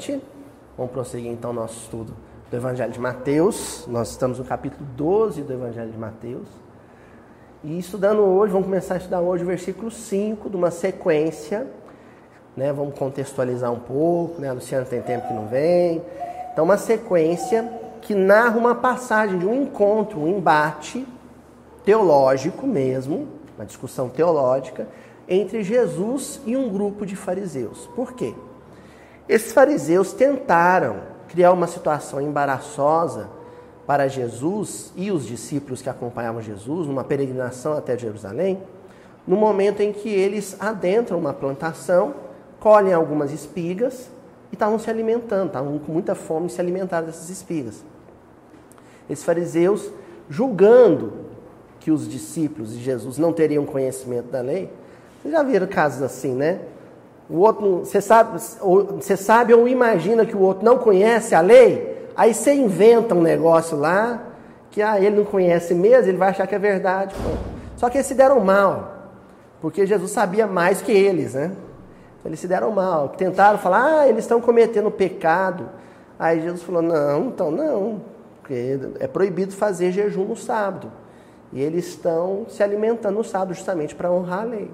Noite. Vamos prosseguir então nosso estudo do Evangelho de Mateus. Nós estamos no capítulo 12 do Evangelho de Mateus. E estudando hoje, vamos começar a estudar hoje o versículo 5 de uma sequência. Né? Vamos contextualizar um pouco, né? A Luciana tem tempo que não vem. Então, uma sequência que narra uma passagem de um encontro, um embate teológico mesmo, uma discussão teológica, entre Jesus e um grupo de fariseus. Por quê? Esses fariseus tentaram criar uma situação embaraçosa para Jesus e os discípulos que acompanhavam Jesus numa peregrinação até Jerusalém, no momento em que eles adentram uma plantação, colhem algumas espigas e estavam se alimentando, estavam com muita fome e se alimentaram dessas espigas. Esses fariseus, julgando que os discípulos de Jesus não teriam conhecimento da lei, vocês já viram casos assim, né? O outro, você sabe, você sabe ou imagina que o outro não conhece a lei, aí você inventa um negócio lá que ah, ele não conhece mesmo, ele vai achar que é verdade. Pô. Só que eles se deram mal, porque Jesus sabia mais que eles, né? Eles se deram mal, tentaram falar, ah, eles estão cometendo pecado. Aí Jesus falou, não, então não, porque é proibido fazer jejum no sábado. E eles estão se alimentando no sábado justamente para honrar a lei.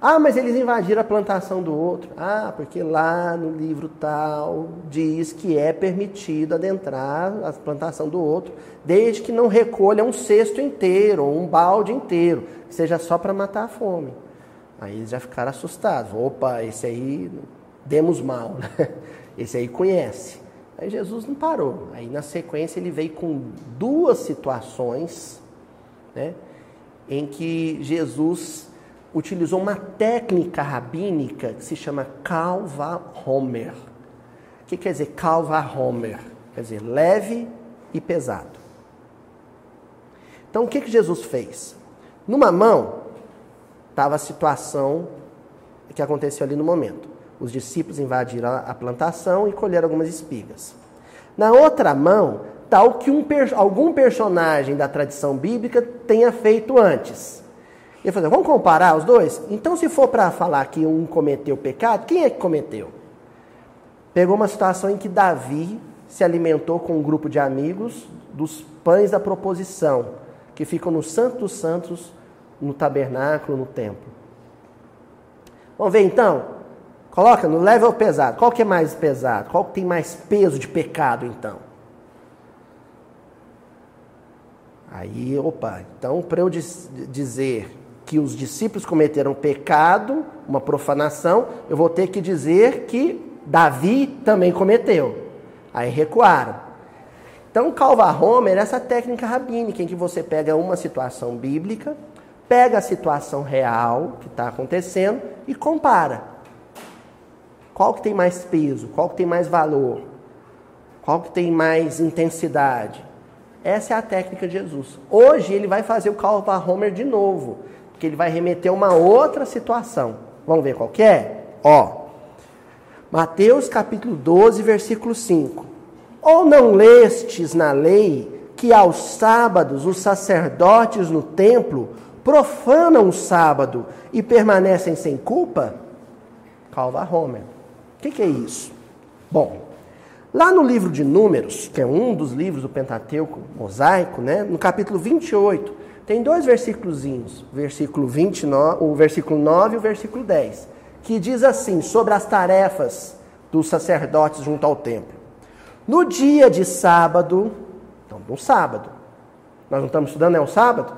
Ah, mas eles invadiram a plantação do outro. Ah, porque lá no livro tal diz que é permitido adentrar a plantação do outro, desde que não recolha um cesto inteiro ou um balde inteiro, que seja só para matar a fome. Aí eles já ficaram assustados. Opa, esse aí demos mal, né? Esse aí conhece. Aí Jesus não parou. Aí na sequência ele veio com duas situações, né, em que Jesus utilizou uma técnica rabínica que se chama Kalva Homer. O que quer dizer Kalva Homer? Quer dizer leve e pesado. Então o que, que Jesus fez? Numa mão estava a situação que aconteceu ali no momento. Os discípulos invadiram a plantação e colheram algumas espigas. Na outra mão o que um, algum personagem da tradição bíblica tenha feito antes. Ele falou, vamos comparar os dois? Então, se for para falar que um cometeu pecado, quem é que cometeu? Pegou uma situação em que Davi se alimentou com um grupo de amigos dos pães da proposição, que ficam no Santo dos Santos, no tabernáculo, no templo. Vamos ver então? Coloca no level pesado. Qual que é mais pesado? Qual que tem mais peso de pecado então? Aí, opa, então para eu dizer que os discípulos cometeram pecado, uma profanação, eu vou ter que dizer que Davi também cometeu. Aí recuaram. Então, Calva Homer é essa técnica rabínica em que você pega uma situação bíblica, pega a situação real que está acontecendo e compara. Qual que tem mais peso? Qual que tem mais valor? Qual que tem mais intensidade? Essa é a técnica de Jesus. Hoje ele vai fazer o Calva Homer de novo que ele vai remeter a uma outra situação. Vamos ver qual é? Ó, Mateus capítulo 12, versículo 5. Ou não lestes na lei que aos sábados os sacerdotes no templo profanam o sábado e permanecem sem culpa? Calva Homer. O que, que é isso? Bom, lá no livro de Números, que é um dos livros do Pentateuco mosaico, né, no capítulo 28, tem dois versículos, versículo 29, o versículo 9 e o versículo 10, que diz assim, sobre as tarefas dos sacerdotes junto ao templo. No dia de sábado, então no sábado, nós não estamos estudando, é um sábado?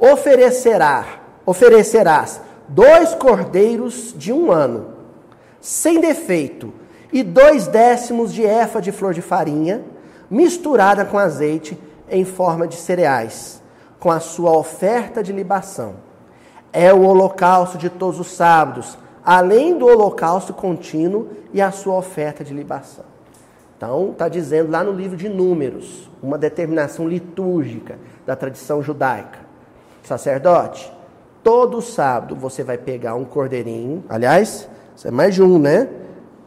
Oferecerá, oferecerás dois cordeiros de um ano, sem defeito, e dois décimos de efa de flor de farinha, misturada com azeite em forma de cereais com a sua oferta de libação. É o holocausto de todos os sábados, além do holocausto contínuo e a sua oferta de libação. Então, está dizendo lá no livro de Números, uma determinação litúrgica da tradição judaica. Sacerdote, todo sábado você vai pegar um cordeirinho, aliás, isso é mais de um, né?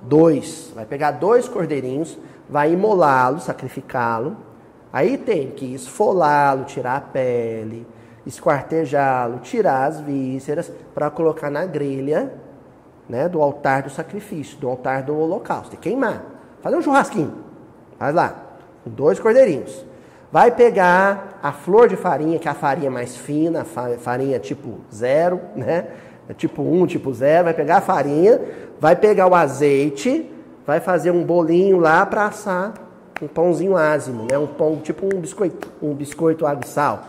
Dois. Vai pegar dois cordeirinhos, vai imolá-lo, sacrificá-lo, Aí tem que esfolá-lo, tirar a pele, esquartejá-lo, tirar as vísceras para colocar na grelha né, do altar do sacrifício, do altar do holocausto, e queimar. Fazer um churrasquinho. Faz lá, com dois cordeirinhos. Vai pegar a flor de farinha, que é a farinha mais fina, farinha tipo zero, né? É tipo 1, um, tipo zero. Vai pegar a farinha, vai pegar o azeite, vai fazer um bolinho lá para assar um pãozinho ázimo, né? Um pão tipo um biscoito, um biscoito água e sal,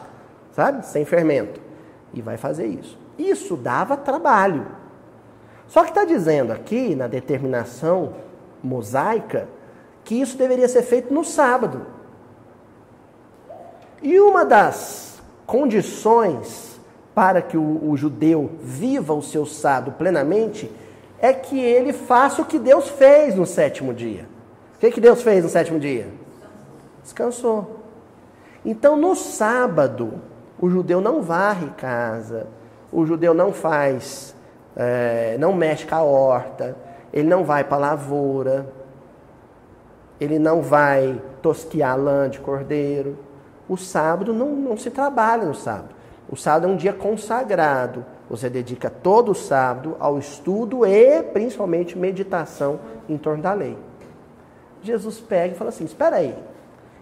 sabe? Sem fermento. E vai fazer isso. Isso dava trabalho. Só que está dizendo aqui na determinação mosaica que isso deveria ser feito no sábado. E uma das condições para que o, o judeu viva o seu sábado plenamente é que ele faça o que Deus fez no sétimo dia. Que, que Deus fez no sétimo dia? Descansou. Então, no sábado, o judeu não varre casa, o judeu não faz, é, não mexe com a horta, ele não vai para a lavoura, ele não vai tosquiar lã de cordeiro. O sábado não, não se trabalha no sábado. O sábado é um dia consagrado. Você dedica todo o sábado ao estudo e principalmente meditação em torno da lei. Jesus pega e fala assim: espera aí.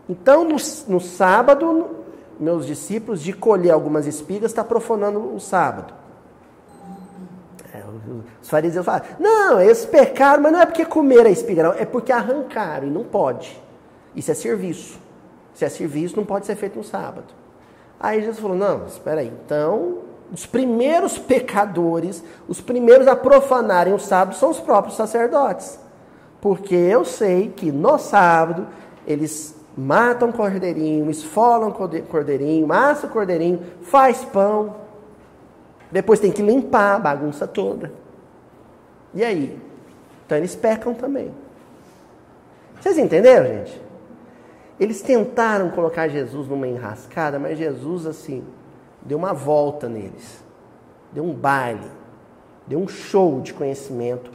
Então, no, no sábado, meus discípulos, de colher algumas espigas, está profanando o sábado. É, os fariseus falam: não, eles pecaram, mas não é porque comeram a espiga, não, é porque arrancaram e não pode. Isso é serviço. Se é serviço, não pode ser feito no sábado. Aí Jesus falou: não, espera aí. Então, os primeiros pecadores, os primeiros a profanarem o sábado são os próprios sacerdotes. Porque eu sei que no sábado eles matam cordeirinho, esfolam cordeirinho, massa cordeirinho, faz pão. Depois tem que limpar a bagunça toda. E aí? Então eles pecam também. Vocês entenderam, gente? Eles tentaram colocar Jesus numa enrascada, mas Jesus, assim, deu uma volta neles. Deu um baile. Deu um show de conhecimento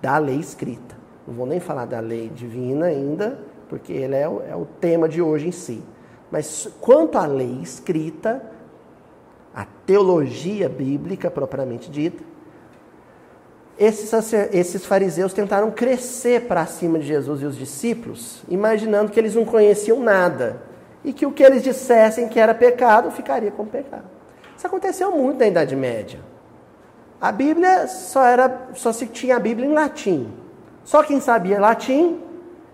da lei escrita. Não vou nem falar da lei divina ainda, porque ele é o, é o tema de hoje em si. Mas quanto à lei escrita, a teologia bíblica propriamente dita, esses, esses fariseus tentaram crescer para cima de Jesus e os discípulos, imaginando que eles não conheciam nada e que o que eles dissessem que era pecado ficaria como pecado. Isso aconteceu muito na Idade Média. A Bíblia só era só se tinha a Bíblia em latim. Só quem sabia latim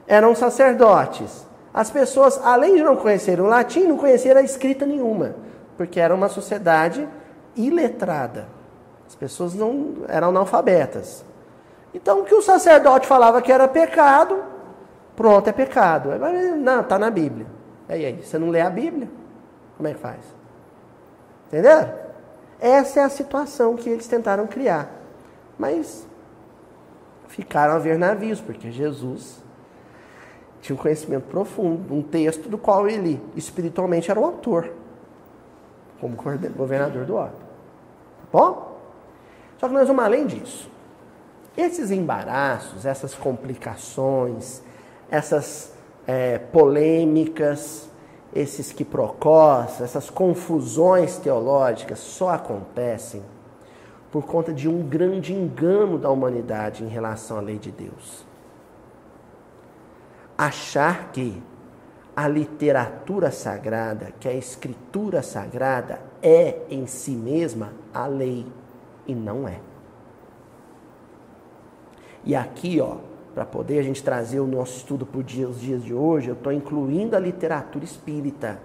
eram sacerdotes. As pessoas, além de não conhecerem o latim, não conheciam a escrita nenhuma, porque era uma sociedade iletrada. As pessoas não eram analfabetas. Então, o que o sacerdote falava que era pecado, pronto, é pecado. Não, está na Bíblia. E aí, você não lê a Bíblia? Como é que faz? Entenderam? Essa é a situação que eles tentaram criar. Mas ficaram a ver navios, porque Jesus tinha um conhecimento profundo, um texto do qual ele espiritualmente era o autor, como governador do órgão. Tá bom? Só que nós vamos além disso. Esses embaraços, essas complicações, essas é, polêmicas, esses quiprocós, essas confusões teológicas só acontecem por conta de um grande engano da humanidade em relação à lei de Deus. Achar que a literatura sagrada, que a escritura sagrada é em si mesma a lei e não é. E aqui, ó, para poder a gente trazer o nosso estudo para os dias de hoje, eu estou incluindo a literatura espírita.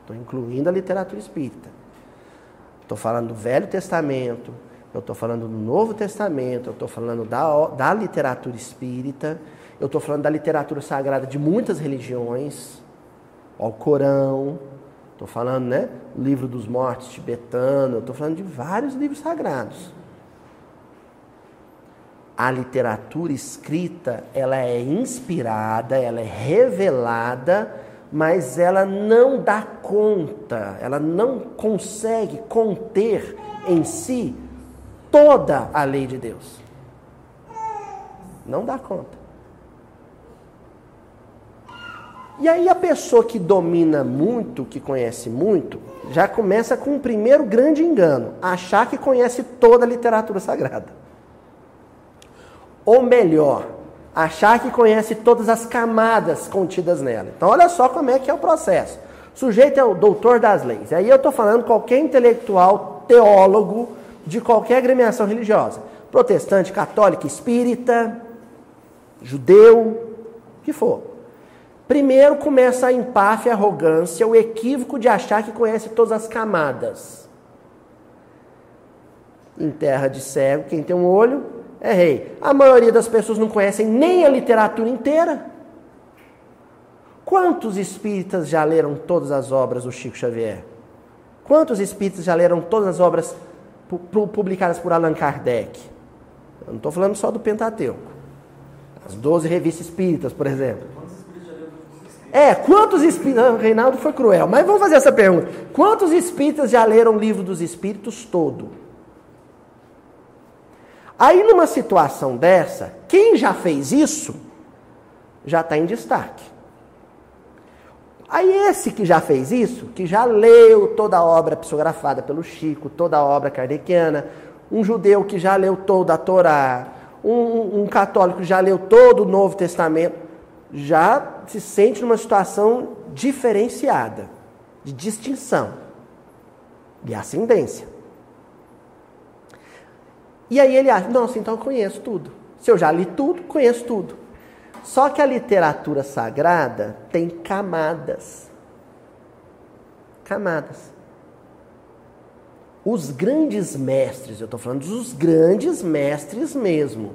Estou incluindo a literatura espírita. Estou falando do Velho Testamento, eu estou falando do Novo Testamento, eu estou falando da, da literatura espírita, eu estou falando da literatura sagrada de muitas religiões, o Corão, Estou falando, né? Livro dos Mortos tibetano, estou falando de vários livros sagrados. A literatura escrita, ela é inspirada, ela é revelada, mas ela não dá conta, ela não consegue conter em si toda a lei de Deus. Não dá conta. E aí a pessoa que domina muito, que conhece muito, já começa com o um primeiro grande engano, achar que conhece toda a literatura sagrada. Ou melhor, achar que conhece todas as camadas contidas nela. Então olha só como é que é o processo. O sujeito é o doutor das leis. Aí eu estou falando qualquer intelectual, teólogo de qualquer agremiação religiosa. Protestante, católico, espírita, judeu, o que for. Primeiro começa a empáfia, a arrogância, o equívoco de achar que conhece todas as camadas. Em terra de cego, quem tem um olho é rei. A maioria das pessoas não conhecem nem a literatura inteira. Quantos espíritas já leram todas as obras do Chico Xavier? Quantos espíritas já leram todas as obras publicadas por Allan Kardec? Eu não estou falando só do Pentateuco. As 12 revistas espíritas, por exemplo. É, quantos espíritas. Reinaldo foi cruel, mas vamos fazer essa pergunta. Quantos espíritas já leram o livro dos espíritos todo? Aí, numa situação dessa, quem já fez isso já está em destaque. Aí, esse que já fez isso, que já leu toda a obra psicografada pelo Chico, toda a obra kardeciana, um judeu que já leu toda a Torá, um, um católico que já leu todo o Novo Testamento, já se sente numa situação diferenciada, de distinção, de ascendência. E aí ele acha, nossa, então eu conheço tudo. Se eu já li tudo, conheço tudo. Só que a literatura sagrada tem camadas. Camadas. Os grandes mestres, eu estou falando dos grandes mestres mesmo.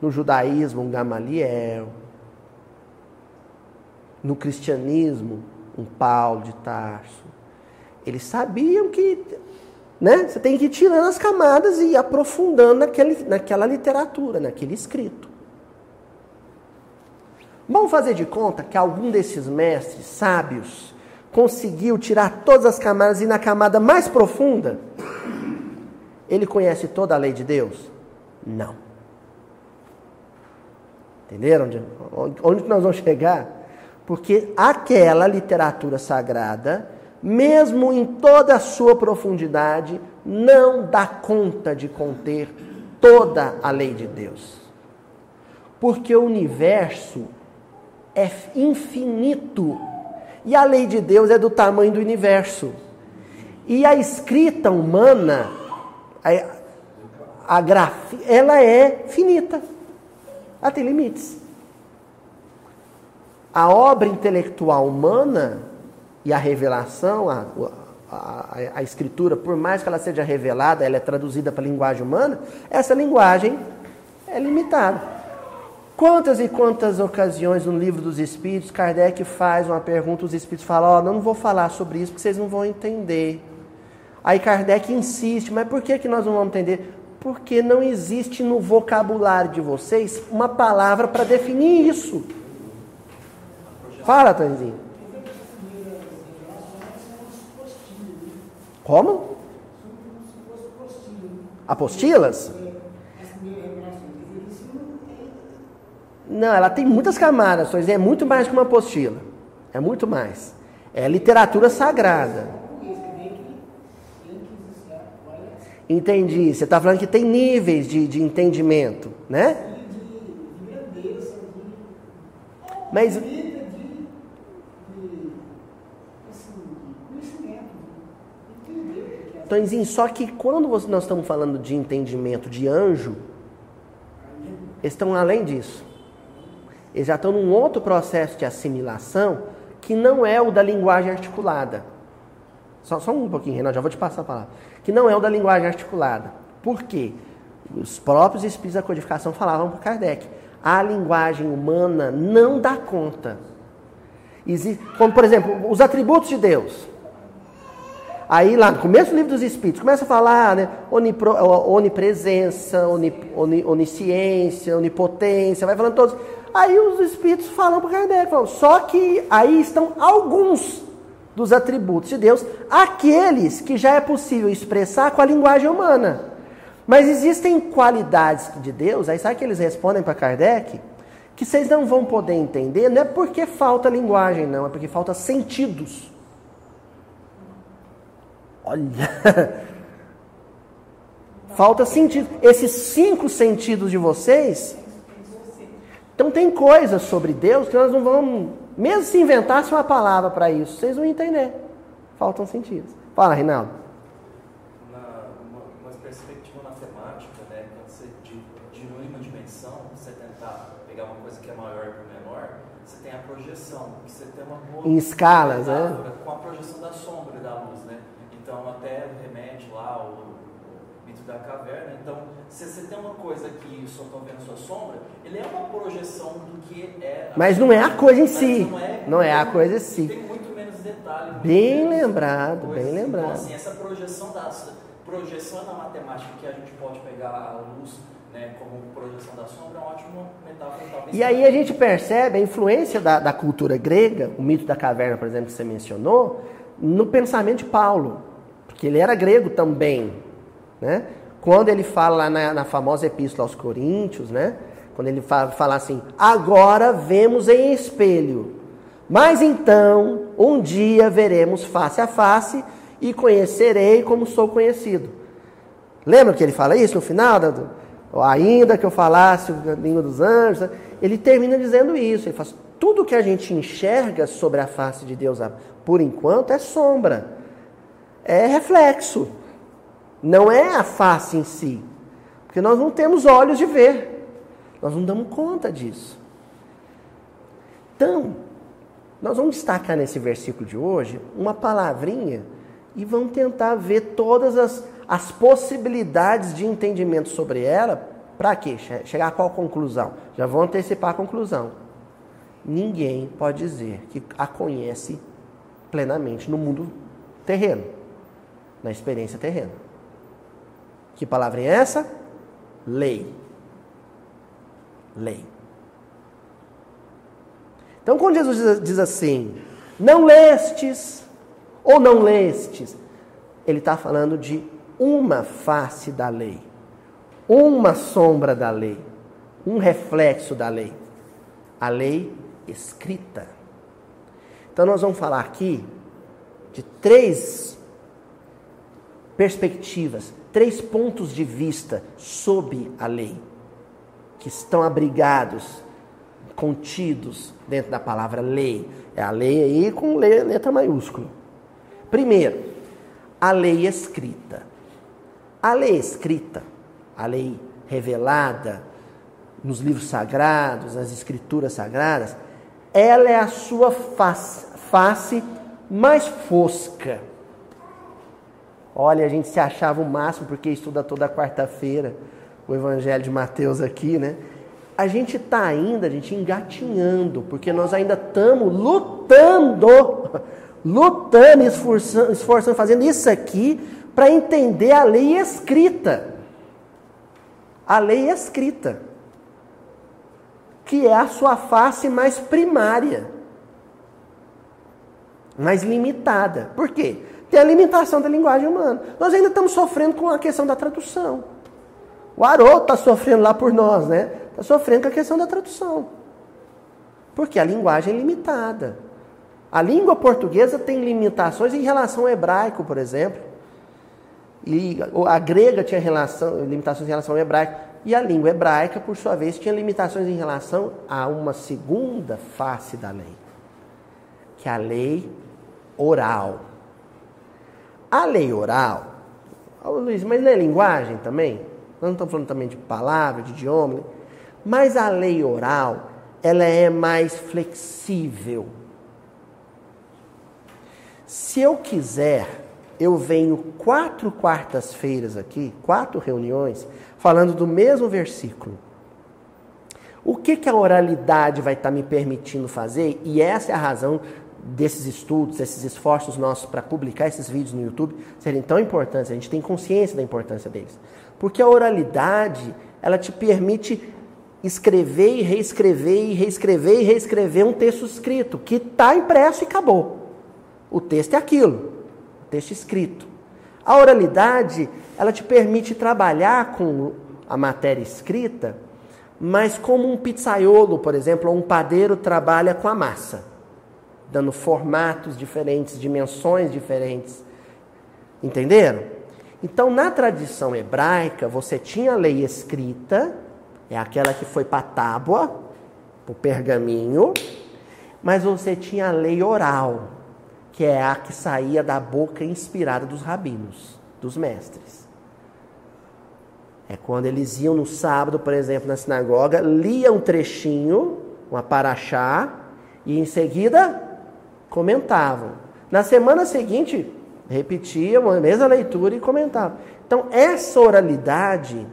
No judaísmo, um Gamaliel. No cristianismo, um Paulo de Tarso. Eles sabiam que né? Você tem que ir tirando as camadas e aprofundando naquele, naquela literatura, naquele escrito. Vamos fazer de conta que algum desses mestres sábios conseguiu tirar todas as camadas e na camada mais profunda, ele conhece toda a lei de Deus? Não. Entenderam onde, onde nós vamos chegar? Porque aquela literatura sagrada mesmo em toda a sua profundidade, não dá conta de conter toda a lei de Deus. Porque o universo é infinito e a lei de Deus é do tamanho do universo. E a escrita humana, a, a ela é finita. Ela tem limites. A obra intelectual humana e a revelação, a, a, a, escritura, por mais que ela seja revelada, ela é traduzida para a linguagem humana, essa linguagem é limitada. Quantas e quantas ocasiões no livro dos Espíritos, Kardec faz uma pergunta, os Espíritos falam, ó, oh, não vou falar sobre isso porque vocês não vão entender. Aí Kardec insiste, mas por que, que nós não vamos entender? Porque não existe no vocabulário de vocês uma palavra para definir isso. Fala, Tanzinho. Como? Apostilas? Não, ela tem muitas camadas, é muito mais que uma apostila. É muito mais. É literatura sagrada. Entendi. Você está falando que tem níveis de, de entendimento, né? Mas Só que quando nós estamos falando de entendimento de anjo, eles estão além disso. Eles já estão num outro processo de assimilação que não é o da linguagem articulada. Só, só um pouquinho, Renato, já vou te passar a palavra. Que não é o da linguagem articulada. Por quê? Os próprios espíritos da codificação falavam para Kardec. A linguagem humana não dá conta. Como, por exemplo, os atributos de Deus. Aí lá no começo do livro dos Espíritos, começa a falar né, onipro, onipresença, onip, onisciência, onipotência, vai falando todos. Aí os Espíritos falam para Kardec, falam, só que aí estão alguns dos atributos de Deus, aqueles que já é possível expressar com a linguagem humana. Mas existem qualidades de Deus, aí sabe que eles respondem para Kardec? que vocês não vão poder entender, não é porque falta linguagem, não, é porque falta sentidos. Olha, falta sentido. Esses cinco sentidos de vocês. Então tem coisas sobre Deus que nós não vamos, mesmo se inventasse uma palavra para isso, vocês vão entender. Faltam sentidos. Fala, Reinaldo. em escalas, né? Com a projeção da sombra da luz, né? Então até remete lá o, mito da caverna. Então, se você tem uma coisa que só estão vendo sua sombra, ele é uma projeção do que é. Mas não é a coisa em si. Não é, não é a coisa em si. Tem muito menos detalhe. Bem lembrado, bem então, lembrado. Então, assim, essa projeção da projeção na matemática que a gente pode pegar a luz né, como projeção da sombra, é uma ótima metáfora. Talvez e aí a gente percebe a influência da, da cultura grega, o mito da caverna, por exemplo, que você mencionou, no pensamento de Paulo, porque ele era grego também, né? Quando ele fala lá na, na famosa epístola aos Coríntios, né? Quando ele fala, fala assim, agora vemos em espelho, mas então um dia veremos face a face e conhecerei como sou conhecido. Lembra que ele fala isso no final? ainda que eu falasse a língua dos anjos, né? ele termina dizendo isso. Ele faz tudo que a gente enxerga sobre a face de Deus, por enquanto, é sombra, é reflexo, não é a face em si, porque nós não temos olhos de ver, nós não damos conta disso. Então, nós vamos destacar nesse versículo de hoje uma palavrinha e vamos tentar ver todas as as possibilidades de entendimento sobre ela, para quê? Chegar a qual conclusão? Já vou antecipar a conclusão. Ninguém pode dizer que a conhece plenamente no mundo terreno, na experiência terrena. Que palavra é essa? Lei. Lei. Então, quando Jesus diz assim, não lestes ou não lestes, ele está falando de uma face da lei, uma sombra da lei, um reflexo da lei. A lei escrita. Então nós vamos falar aqui de três perspectivas, três pontos de vista sob a lei, que estão abrigados, contidos dentro da palavra lei. É a lei aí com letra maiúscula. Primeiro, a lei escrita. A lei escrita, a lei revelada nos livros sagrados, nas escrituras sagradas, ela é a sua face, face mais fosca. Olha, a gente se achava o máximo porque estuda toda quarta-feira o Evangelho de Mateus aqui, né? A gente está ainda, a gente engatinhando, porque nós ainda estamos lutando, lutando, esforçando, esforçando, fazendo isso aqui para entender a lei escrita. A lei escrita, que é a sua face mais primária, mais limitada. Por quê? Tem a limitação da linguagem humana. Nós ainda estamos sofrendo com a questão da tradução. O Haroldo está sofrendo lá por nós, né? Está sofrendo com a questão da tradução. Porque a linguagem é limitada. A língua portuguesa tem limitações em relação ao hebraico, por exemplo. E a grega tinha relação, limitações em relação ao hebraico. E a língua hebraica, por sua vez, tinha limitações em relação a uma segunda face da lei, que é a lei oral. A lei oral, oh, Luiz, mas não é linguagem também? Nós não estamos falando também de palavra, de idioma, né? mas a lei oral, ela é mais flexível. Se eu quiser eu venho quatro quartas-feiras aqui, quatro reuniões, falando do mesmo versículo. O que, que a oralidade vai estar tá me permitindo fazer? E essa é a razão desses estudos, desses esforços nossos para publicar esses vídeos no YouTube serem tão importantes. A gente tem consciência da importância deles. Porque a oralidade, ela te permite escrever e reescrever e reescrever e reescrever um texto escrito que está impresso e acabou. O texto é aquilo texto escrito. A oralidade, ela te permite trabalhar com a matéria escrita, mas como um pizzaiolo, por exemplo, ou um padeiro trabalha com a massa, dando formatos diferentes, dimensões diferentes. Entenderam? Então, na tradição hebraica, você tinha a lei escrita, é aquela que foi para a tábua, para o pergaminho, mas você tinha a lei oral, que é a que saía da boca inspirada dos rabinos, dos mestres. É quando eles iam no sábado, por exemplo, na sinagoga, liam um trechinho, uma paraxá, e em seguida comentavam. Na semana seguinte, repetiam a mesma leitura e comentavam. Então, essa oralidade,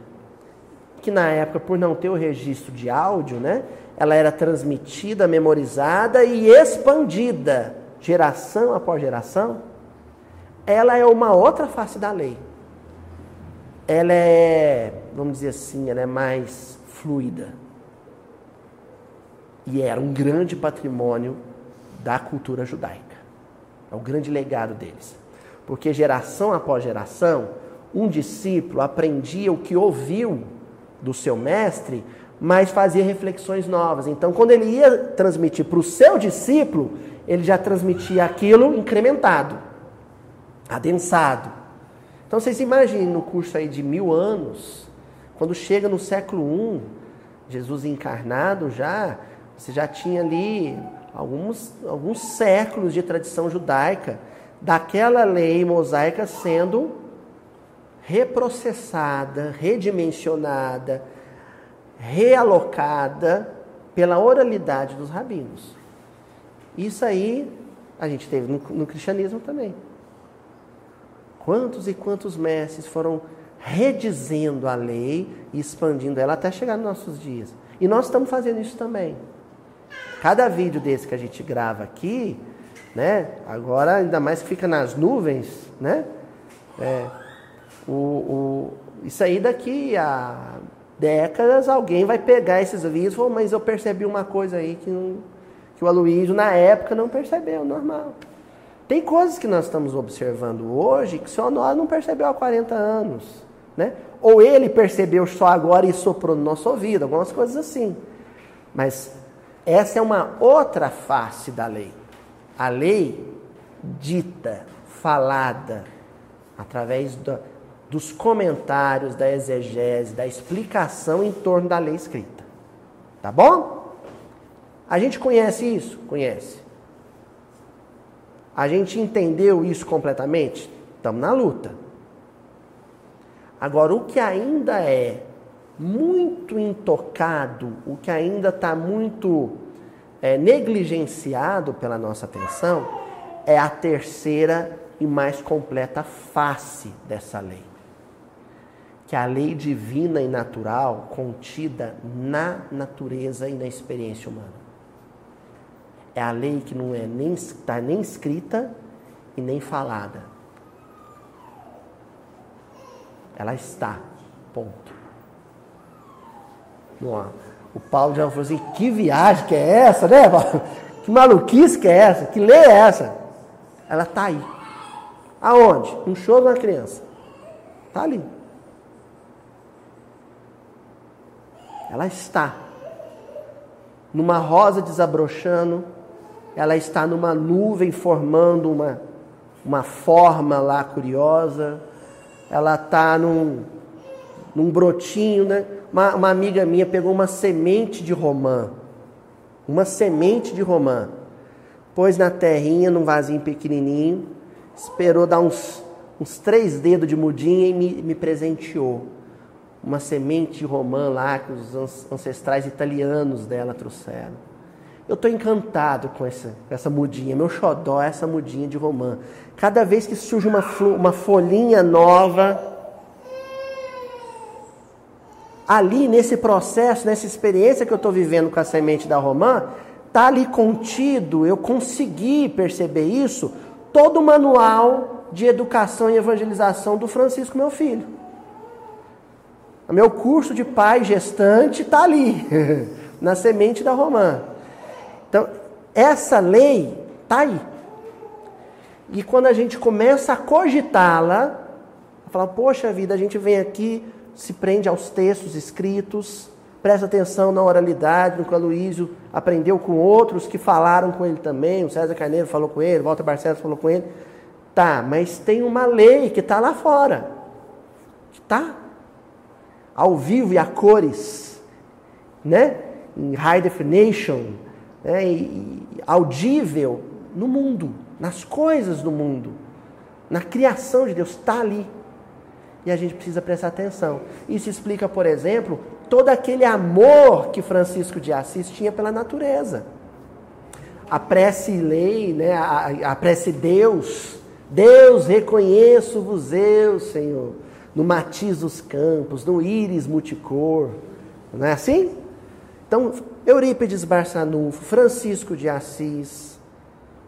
que na época, por não ter o registro de áudio, né, ela era transmitida, memorizada e expandida, geração após geração, ela é uma outra face da lei. Ela é, vamos dizer assim, ela é mais fluida. E era um grande patrimônio da cultura judaica. É o grande legado deles. Porque geração após geração, um discípulo aprendia o que ouviu do seu mestre, mas fazia reflexões novas. Então, quando ele ia transmitir para o seu discípulo, ele já transmitia aquilo incrementado, adensado. Então, vocês imaginem no curso aí de mil anos, quando chega no século I, Jesus encarnado já, você já tinha ali alguns, alguns séculos de tradição judaica daquela lei mosaica sendo reprocessada, redimensionada, realocada pela oralidade dos rabinos. Isso aí a gente teve no, no cristianismo também. Quantos e quantos mestres foram redizendo a lei e expandindo ela até chegar nos nossos dias. E nós estamos fazendo isso também. Cada vídeo desse que a gente grava aqui, né? Agora ainda mais que fica nas nuvens, né? É, o, o, isso aí daqui a décadas alguém vai pegar esses vídeos falar, mas eu percebi uma coisa aí que, não, que o Aloysio na época não percebeu, normal. Tem coisas que nós estamos observando hoje que o nós não percebeu há 40 anos. Né? Ou ele percebeu só agora e soprou no nosso ouvido, algumas coisas assim. Mas essa é uma outra face da lei. A lei dita, falada, através da, dos comentários, da exegese, da explicação em torno da lei escrita. Tá bom? A gente conhece isso? Conhece. A gente entendeu isso completamente? Estamos na luta. Agora, o que ainda é muito intocado, o que ainda está muito é, negligenciado pela nossa atenção, é a terceira e mais completa face dessa lei que a lei divina e natural contida na natureza e na experiência humana. É a lei que não é nem, tá nem escrita e nem falada. Ela está. Ponto. O Paulo já falou assim: que viagem que é essa, né, Paulo? Que maluquice que é essa? Que lei é essa? Ela está aí. Aonde? Um choro de uma criança. Está ali. Ela está numa rosa desabrochando, ela está numa nuvem formando uma, uma forma lá curiosa, ela está num, num brotinho, né? Uma, uma amiga minha pegou uma semente de romã, uma semente de romã, pôs na terrinha, num vasinho pequenininho, esperou dar uns, uns três dedos de mudinha e me, me presenteou uma semente romã lá que os ancestrais italianos dela trouxeram. Eu estou encantado com essa, essa mudinha. Meu xodó é essa mudinha de romã. Cada vez que surge uma, uma folhinha nova, ali nesse processo, nessa experiência que eu estou vivendo com a semente da romã, está ali contido, eu consegui perceber isso, todo o manual de educação e evangelização do Francisco, meu filho. O meu curso de pai gestante está ali, na semente da romã. Então, essa lei está aí. E quando a gente começa a cogitá-la, a falar, poxa vida, a gente vem aqui, se prende aos textos escritos, Presta atenção na oralidade, no que o Aloysio aprendeu com outros que falaram com ele também. O César Carneiro falou com ele, o Walter Barcelos falou com ele. Tá, mas tem uma lei que está lá fora. Tá? Ao vivo e a cores, né? Em high definition, né? E, audível no mundo, nas coisas do mundo, na criação de Deus, está ali. E a gente precisa prestar atenção. Isso explica, por exemplo, todo aquele amor que Francisco de Assis tinha pela natureza. A prece lei, né? a, a prece Deus. Deus, reconheço-vos eu, Senhor, no matiz dos campos, no íris multicor. Não é assim? Então, Eurípides Barçanufo, Francisco de Assis,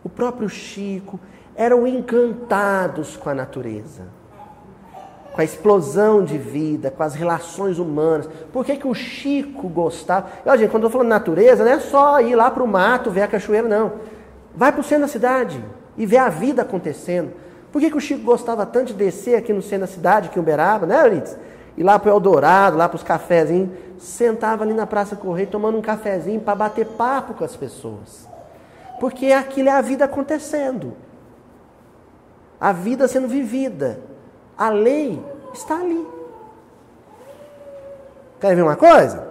o próprio Chico, eram encantados com a natureza com a explosão de vida, com as relações humanas. Por que, que o Chico gostava? E, gente, quando eu estou falando natureza, não é só ir lá para o mato ver a cachoeira, não. Vai para o centro da cidade e ver a vida acontecendo. Por que, que o Chico gostava tanto de descer aqui no centro da cidade, aqui em Uberaba, né, Eurides? Ir lá para o Eldorado, lá para os cafezinhos. Sentava ali na Praça Correio tomando um cafezinho para bater papo com as pessoas. Porque aquilo é a vida acontecendo. A vida sendo vivida. A lei está ali. Quer ver uma coisa?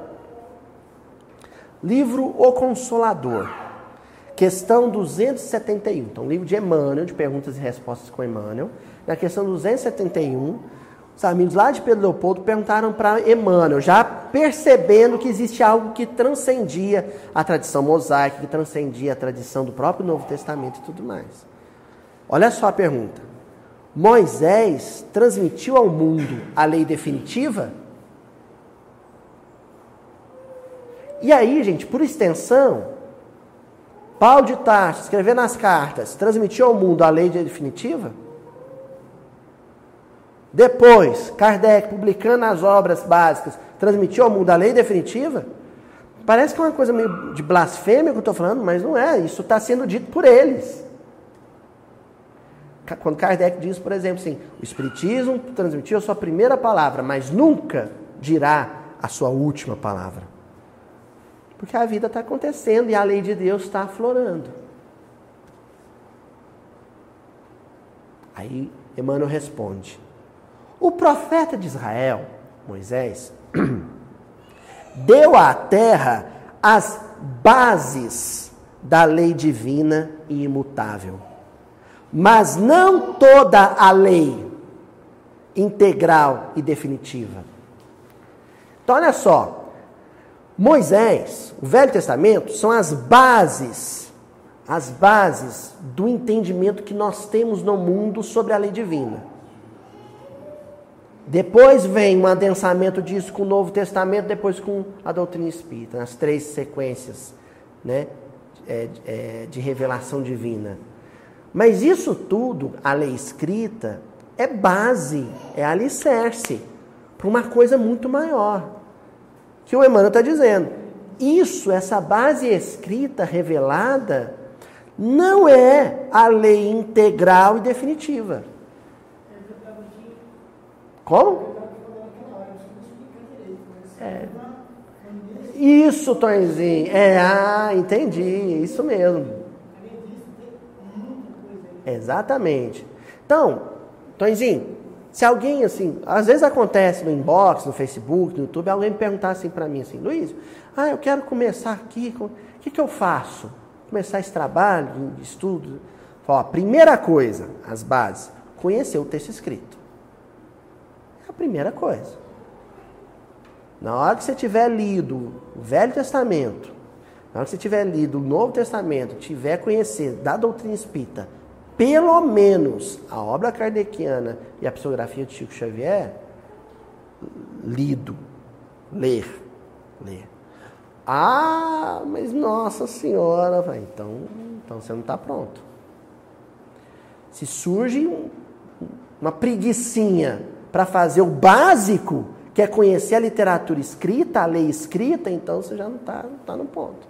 Livro O Consolador. Questão 271. Então, livro de Emmanuel, de perguntas e respostas com Emmanuel. Na questão 271, os amigos lá de Pedro Leopoldo perguntaram para Emmanuel, já percebendo que existe algo que transcendia a tradição mosaica, que transcendia a tradição do próprio Novo Testamento e tudo mais. Olha só a pergunta. Moisés transmitiu ao mundo a lei definitiva? E aí, gente, por extensão, Paulo de Tarso, escrevendo as cartas, transmitiu ao mundo a lei definitiva? Depois, Kardec, publicando as obras básicas, transmitiu ao mundo a lei definitiva? Parece que é uma coisa meio de blasfêmia que eu estou falando, mas não é. Isso está sendo dito por eles. Quando Kardec diz, por exemplo, assim, o Espiritismo transmitiu a sua primeira palavra, mas nunca dirá a sua última palavra. Porque a vida está acontecendo e a lei de Deus está aflorando. Aí Emmanuel responde: O profeta de Israel, Moisés, deu à terra as bases da lei divina e imutável mas não toda a lei integral e definitiva. Então, olha só. Moisés, o Velho Testamento, são as bases, as bases do entendimento que nós temos no mundo sobre a lei divina. Depois vem um adensamento disso com o Novo Testamento, depois com a doutrina espírita, nas três sequências né, é, é, de revelação divina. Mas isso tudo, a lei escrita, é base, é alicerce para uma coisa muito maior. Que o Emmanuel está dizendo. Isso, essa base escrita, revelada, não é a lei integral e definitiva. Como? É. Isso, Tonzinho. É, ah, entendi. Isso mesmo. Exatamente. Então, Tonzinho, se alguém assim, às vezes acontece no inbox, no Facebook, no YouTube, alguém perguntar assim para mim assim, Luiz, ah, eu quero começar aqui, o que, que eu faço? Começar esse trabalho estudo? Ó, primeira coisa, as bases, conhecer o texto escrito. É a primeira coisa. Na hora que você tiver lido o Velho Testamento, na hora que você tiver lido o Novo Testamento, tiver conhecer da doutrina espírita, pelo menos a obra kardeciana e a psicografia de Chico Xavier, lido, ler, ler. Ah, mas nossa senhora, então, então você não está pronto. Se surge uma preguiçinha para fazer o básico, que é conhecer a literatura escrita, a lei escrita, então você já não está tá no ponto.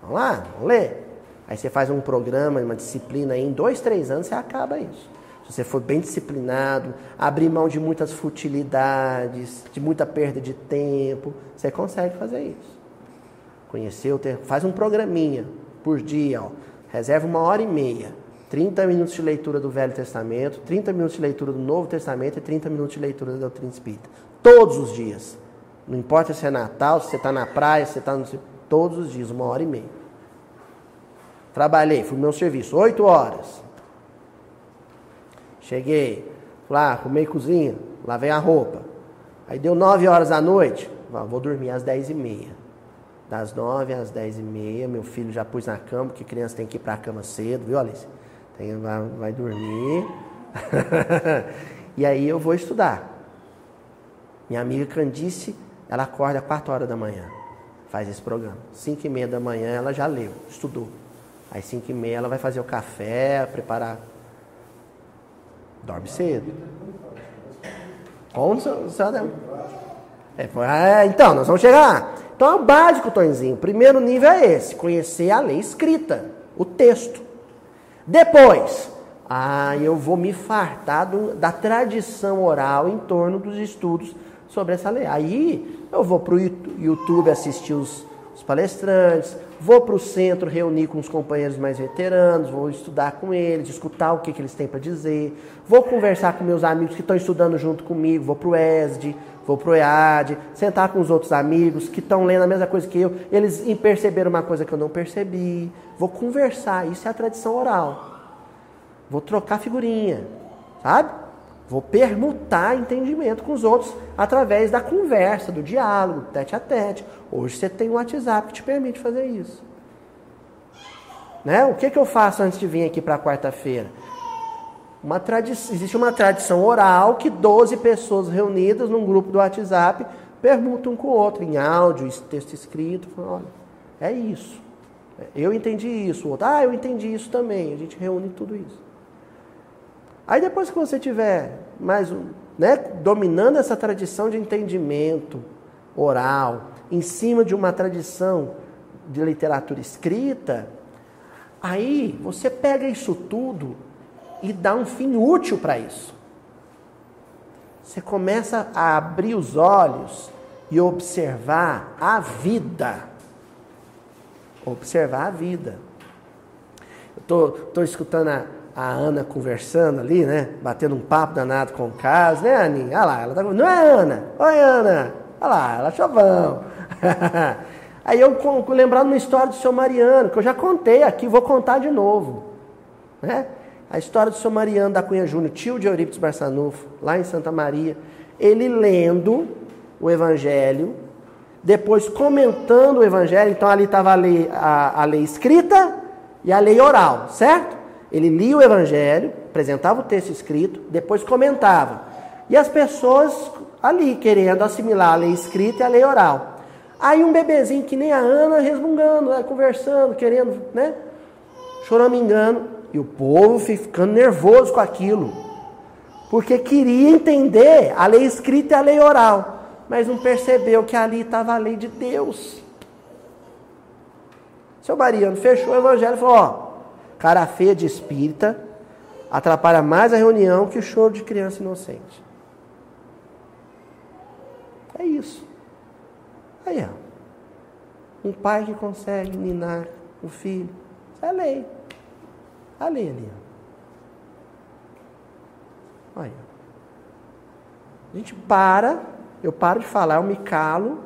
Vamos lá, vamos ler. Aí você faz um programa, uma disciplina aí, em dois, três anos você acaba isso. se você for bem disciplinado, abrir mão de muitas futilidades, de muita perda de tempo, você consegue fazer isso. Conhecer o faz um programinha por dia, ó. reserva uma hora e meia. 30 minutos de leitura do Velho Testamento, 30 minutos de leitura do Novo Testamento e 30 minutos de leitura da doutrina espírita. Todos os dias. Não importa se é Natal, se você está na praia, se você está no. Todos os dias, uma hora e meia. Trabalhei, fui no meu serviço, oito horas. Cheguei, lá, arrumei cozinha, lavei a roupa. Aí deu nove horas da noite, vou dormir às dez e meia. Das nove às dez e meia, meu filho já pus na cama, porque criança tem que ir para a cama cedo, viu, Alice? Tem, vai, vai dormir. e aí eu vou estudar. Minha amiga Candice, ela acorda às quatro horas da manhã, faz esse programa. Cinco e meia da manhã ela já leu, estudou. Às cinco e meia ela vai fazer o café, preparar Dorme cedo. Como é, é, então, nós vamos chegar. Então é o básico, Tonzinho. Primeiro nível é esse: conhecer a lei escrita, o texto. Depois, ah, eu vou me fartar do, da tradição oral em torno dos estudos sobre essa lei. Aí eu vou para o YouTube assistir os, os palestrantes, vou para o centro reunir com os companheiros mais veteranos, vou estudar com eles, escutar o que, que eles têm para dizer, vou conversar com meus amigos que estão estudando junto comigo, vou para o ESD, vou para o EAD, sentar com os outros amigos que estão lendo a mesma coisa que eu, eles perceberam uma coisa que eu não percebi, vou conversar, isso é a tradição oral. Vou trocar figurinha, sabe? Vou permutar entendimento com os outros através da conversa, do diálogo, tete a tete. Hoje você tem o um WhatsApp que te permite fazer isso. Né? O que, que eu faço antes de vir aqui para quarta-feira? Uma Existe uma tradição oral que 12 pessoas reunidas num grupo do WhatsApp permutam um com o outro, em áudio, texto escrito. Olha, é isso. Eu entendi isso. O outro, ah, eu entendi isso também. A gente reúne tudo isso. Aí depois que você tiver mais né, dominando essa tradição de entendimento oral, em cima de uma tradição de literatura escrita, aí você pega isso tudo e dá um fim útil para isso. Você começa a abrir os olhos e observar a vida. Observar a vida. Eu estou escutando a, a Ana conversando ali, né? Batendo um papo danado com o Carlos, né, Aninha? Olha lá, ela tá Não é Ana? Oi, Ana! Olha lá, ela é chovão. Aí eu lembrando uma história do seu Mariano, que eu já contei aqui, vou contar de novo. Né? A história do seu Mariano da Cunha Júnior, tio de Eurípides Barçanufo, lá em Santa Maria. Ele lendo o Evangelho, depois comentando o Evangelho, então ali estava a, a lei escrita e a lei oral, certo? Ele lia o evangelho, apresentava o texto escrito, depois comentava. E as pessoas ali querendo assimilar a lei escrita e a lei oral. Aí um bebezinho que nem a Ana resmungando, né, conversando, querendo, né? Choramingando. E o povo ficando nervoso com aquilo. Porque queria entender a lei escrita e a lei oral. Mas não percebeu que ali estava a lei de Deus. Seu Mariano fechou o evangelho e falou: Ó, Cara feia de espírita atrapalha mais a reunião que o choro de criança inocente. É isso. Aí, ó. Um pai que consegue ninar o filho. Isso é lei. A lei ali, ó. Aí, ó. A gente para, eu paro de falar, eu me calo,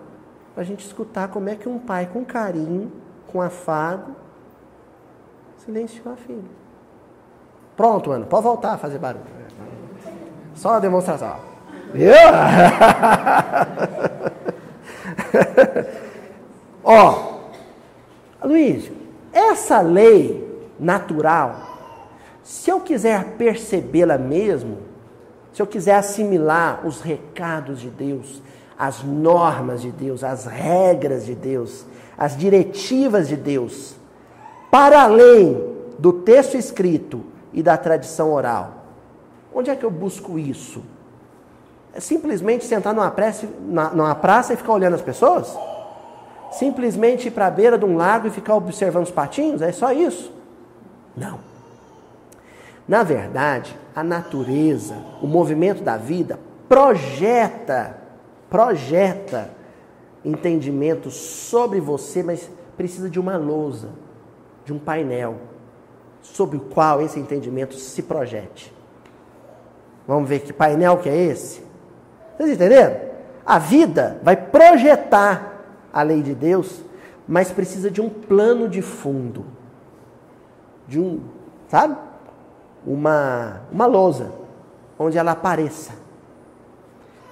para a gente escutar como é que um pai com carinho, com afago, silenciou a filha. Pronto, Ana, pode voltar a fazer barulho. Só uma demonstração. Viu? Ó, Luiz, essa lei natural, se eu quiser percebê-la mesmo, se eu quiser assimilar os recados de Deus, as normas de Deus, as regras de Deus, as diretivas de Deus, para além do texto escrito e da tradição oral. Onde é que eu busco isso? É simplesmente sentar numa, prece, numa praça e ficar olhando as pessoas? Simplesmente ir para a beira de um lago e ficar observando os patinhos? É só isso? Não. Na verdade, a natureza, o movimento da vida projeta, projeta entendimento sobre você, mas precisa de uma lousa, de um painel, sobre o qual esse entendimento se projete. Vamos ver que painel que é esse? Vocês entenderam? A vida vai projetar a lei de Deus, mas precisa de um plano de fundo. De um, sabe? Uma, uma lousa, onde ela apareça.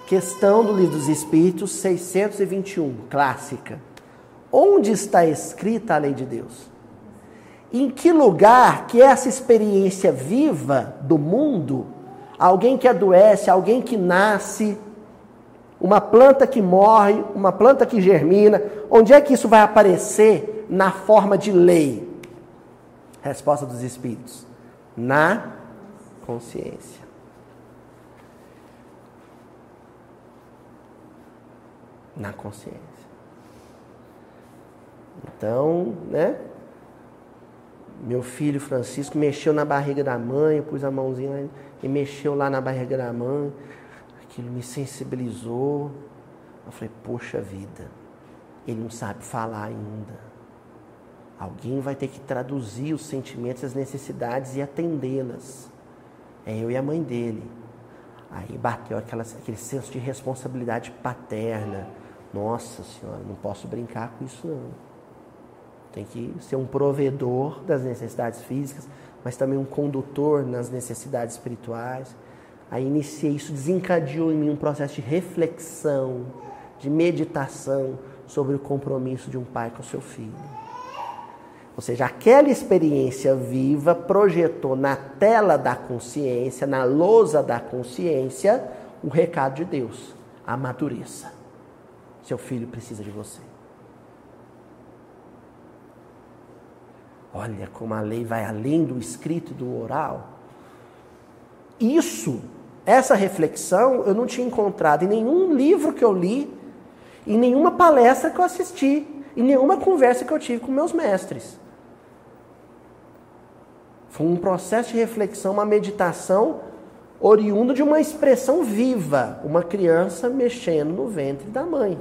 Questão do Livro dos Espíritos 621, clássica. Onde está escrita a lei de Deus? Em que lugar que essa experiência viva do mundo, alguém que adoece, alguém que nasce, uma planta que morre, uma planta que germina, onde é que isso vai aparecer na forma de lei? Resposta dos Espíritos: na consciência. na consciência. Então, né? Meu filho Francisco mexeu na barriga da mãe, eu pus a mãozinha e mexeu lá na barriga da mãe. Aquilo me sensibilizou. Eu falei, poxa vida, ele não sabe falar ainda. Alguém vai ter que traduzir os sentimentos, as necessidades e atendê-las. É eu e a mãe dele. Aí bateu aquela, aquele senso de responsabilidade paterna nossa senhora, não posso brincar com isso não. Tem que ser um provedor das necessidades físicas, mas também um condutor nas necessidades espirituais. Aí iniciei isso, desencadeou em mim um processo de reflexão, de meditação sobre o compromisso de um pai com seu filho. Ou seja, aquela experiência viva projetou na tela da consciência, na lousa da consciência, o recado de Deus: amadureça. Seu filho precisa de você. Olha como a lei vai além do escrito e do oral. Isso, essa reflexão, eu não tinha encontrado em nenhum livro que eu li, em nenhuma palestra que eu assisti, em nenhuma conversa que eu tive com meus mestres. Foi um processo de reflexão, uma meditação oriundo de uma expressão viva, uma criança mexendo no ventre da mãe.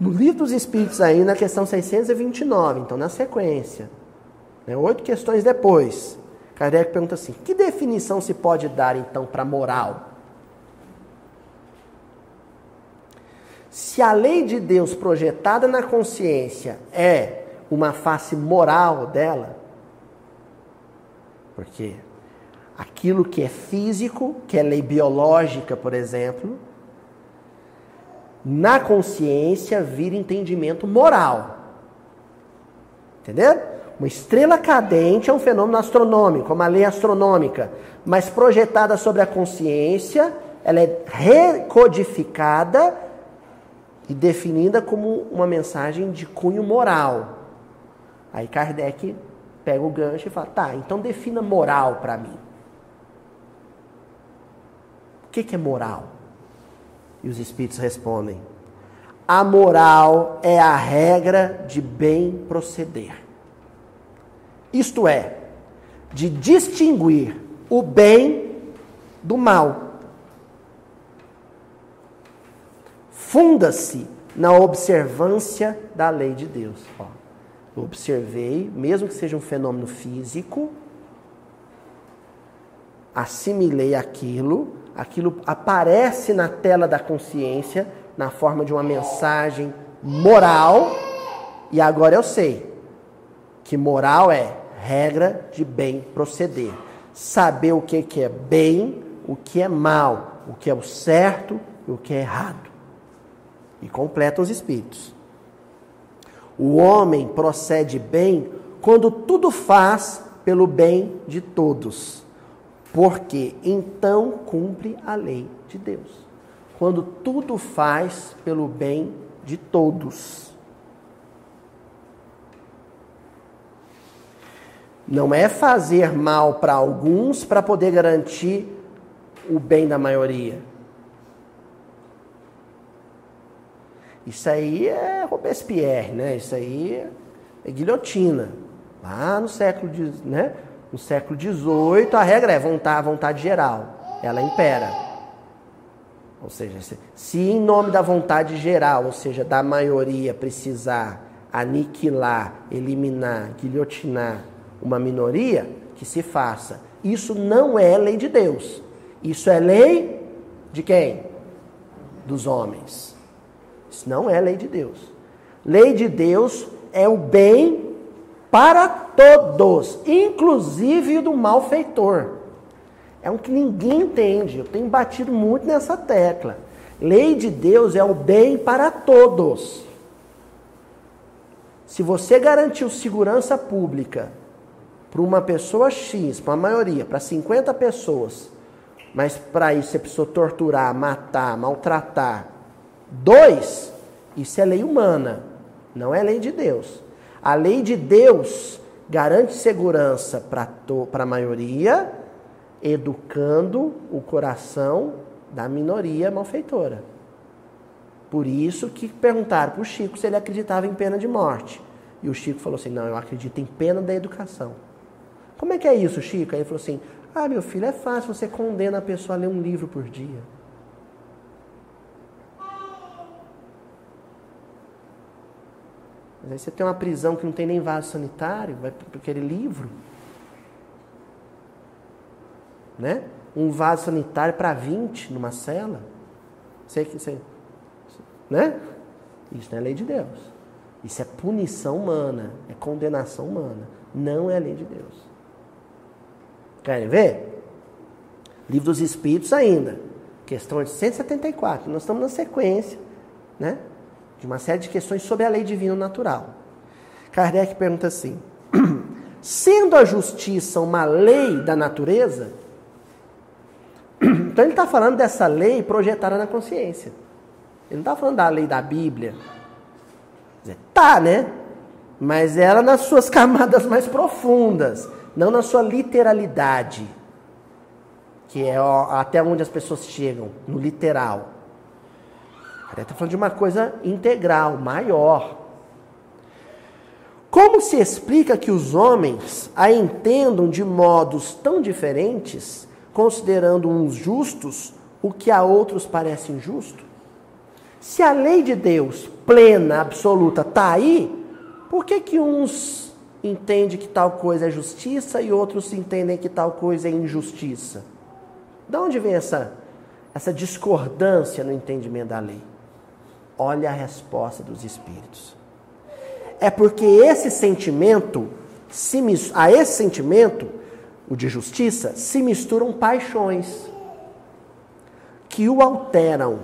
No livro dos Espíritos, aí na questão 629, então na sequência, né, oito questões depois, Kardec pergunta assim: que definição se pode dar então para moral? Se a lei de Deus projetada na consciência é uma face moral dela, porque aquilo que é físico, que é lei biológica, por exemplo, na consciência vira entendimento moral. Entendeu? Uma estrela cadente é um fenômeno astronômico, uma lei astronômica, mas projetada sobre a consciência, ela é recodificada e definida como uma mensagem de cunho moral. Aí Kardec pega o gancho e fala: tá, então defina moral para mim. O que, que é moral? E os espíritos respondem: a moral é a regra de bem proceder. Isto é, de distinguir o bem do mal. Funda-se na observância da lei de Deus. Ó, eu observei, mesmo que seja um fenômeno físico, assimilei aquilo, aquilo aparece na tela da consciência na forma de uma mensagem moral, e agora eu sei que moral é regra de bem proceder. Saber o que, é bem, o que é mal, o que é o certo e o que é errado. E completa os espíritos. O homem procede bem quando tudo faz pelo bem de todos porque então cumpre a lei de Deus. Quando tudo faz pelo bem de todos. Não é fazer mal para alguns para poder garantir o bem da maioria. Isso aí é Robespierre, né? Isso aí é guilhotina. Lá no século, né? No século XVIII, a regra é vontade, vontade geral. Ela impera. Ou seja, se, em nome da vontade geral, ou seja, da maioria, precisar aniquilar, eliminar, guilhotinar uma minoria, que se faça. Isso não é lei de Deus. Isso é lei de quem? Dos homens. Isso não é lei de Deus. Lei de Deus é o bem para todos, inclusive do malfeitor. É um que ninguém entende. Eu tenho batido muito nessa tecla. Lei de Deus é o bem para todos. Se você garantiu segurança pública para uma pessoa X, para a maioria, para 50 pessoas, mas para isso você precisou torturar, matar, maltratar dois, isso é lei humana, não é lei de Deus. A lei de Deus garante segurança para a maioria, educando o coração da minoria malfeitora. Por isso que perguntaram para o Chico se ele acreditava em pena de morte. E o Chico falou assim: não, eu acredito em pena da educação. Como é que é isso, Chico? Aí ele falou assim: Ah, meu filho, é fácil, você condena a pessoa a ler um livro por dia. Mas aí você tem uma prisão que não tem nem vaso sanitário, vai para aquele livro. Né? Um vaso sanitário para 20 numa cela. Sei que você, né? Isso não é lei de Deus. Isso é punição humana, é condenação humana, não é lei de Deus. Querem ver? Livro dos Espíritos ainda. Questão de 174. Nós estamos na sequência, né? De uma série de questões sobre a lei divina natural. Kardec pergunta assim: sendo a justiça uma lei da natureza, então ele está falando dessa lei projetada na consciência. Ele não está falando da lei da Bíblia. Tá, né? Mas ela nas suas camadas mais profundas não na sua literalidade, que é até onde as pessoas chegam, no literal. Ele está falando de uma coisa integral, maior. Como se explica que os homens a entendam de modos tão diferentes, considerando uns justos o que a outros parece injusto? Se a lei de Deus, plena, absoluta, está aí, por que, que uns entende que tal coisa é justiça e outros entendem que tal coisa é injustiça. De onde vem essa, essa discordância no entendimento da lei? Olha a resposta dos espíritos. É porque esse sentimento, se, a esse sentimento, o de justiça, se misturam paixões que o alteram,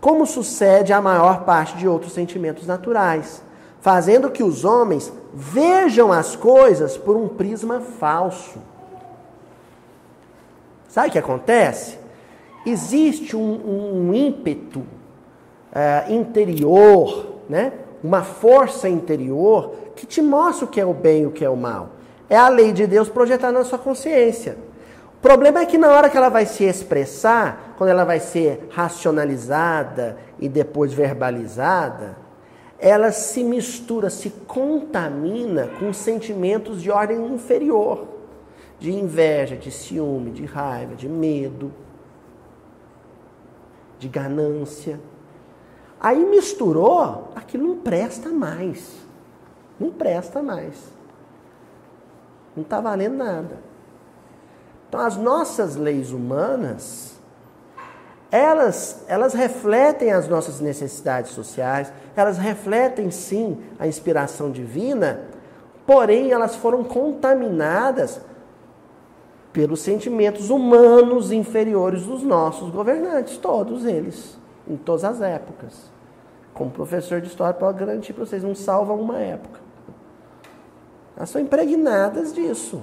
como sucede a maior parte de outros sentimentos naturais fazendo que os homens vejam as coisas por um prisma falso. Sabe o que acontece? Existe um, um ímpeto uh, interior, né? uma força interior que te mostra o que é o bem e o que é o mal. É a lei de Deus projetada na sua consciência. O problema é que na hora que ela vai se expressar, quando ela vai ser racionalizada e depois verbalizada, ela se mistura, se contamina com sentimentos de ordem inferior, de inveja, de ciúme, de raiva, de medo, de ganância. Aí misturou, aquilo não presta mais. Não presta mais. Não está valendo nada. Então, as nossas leis humanas elas, elas refletem as nossas necessidades sociais, elas refletem sim a inspiração divina, porém elas foram contaminadas pelos sentimentos humanos inferiores dos nossos governantes, todos eles, em todas as épocas. Como professor de história, pode garantir para vocês, não salva uma época. Elas são impregnadas disso.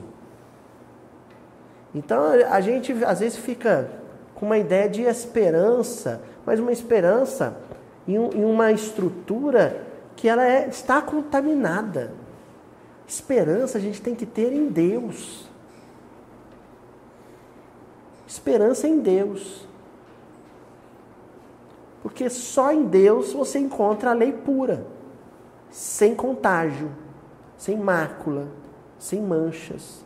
Então a gente às vezes fica com uma ideia de esperança, mas uma esperança em, em uma estrutura que ela é, está contaminada. Esperança a gente tem que ter em Deus. Esperança em Deus. Porque só em Deus você encontra a lei pura, sem contágio. sem mácula, sem manchas.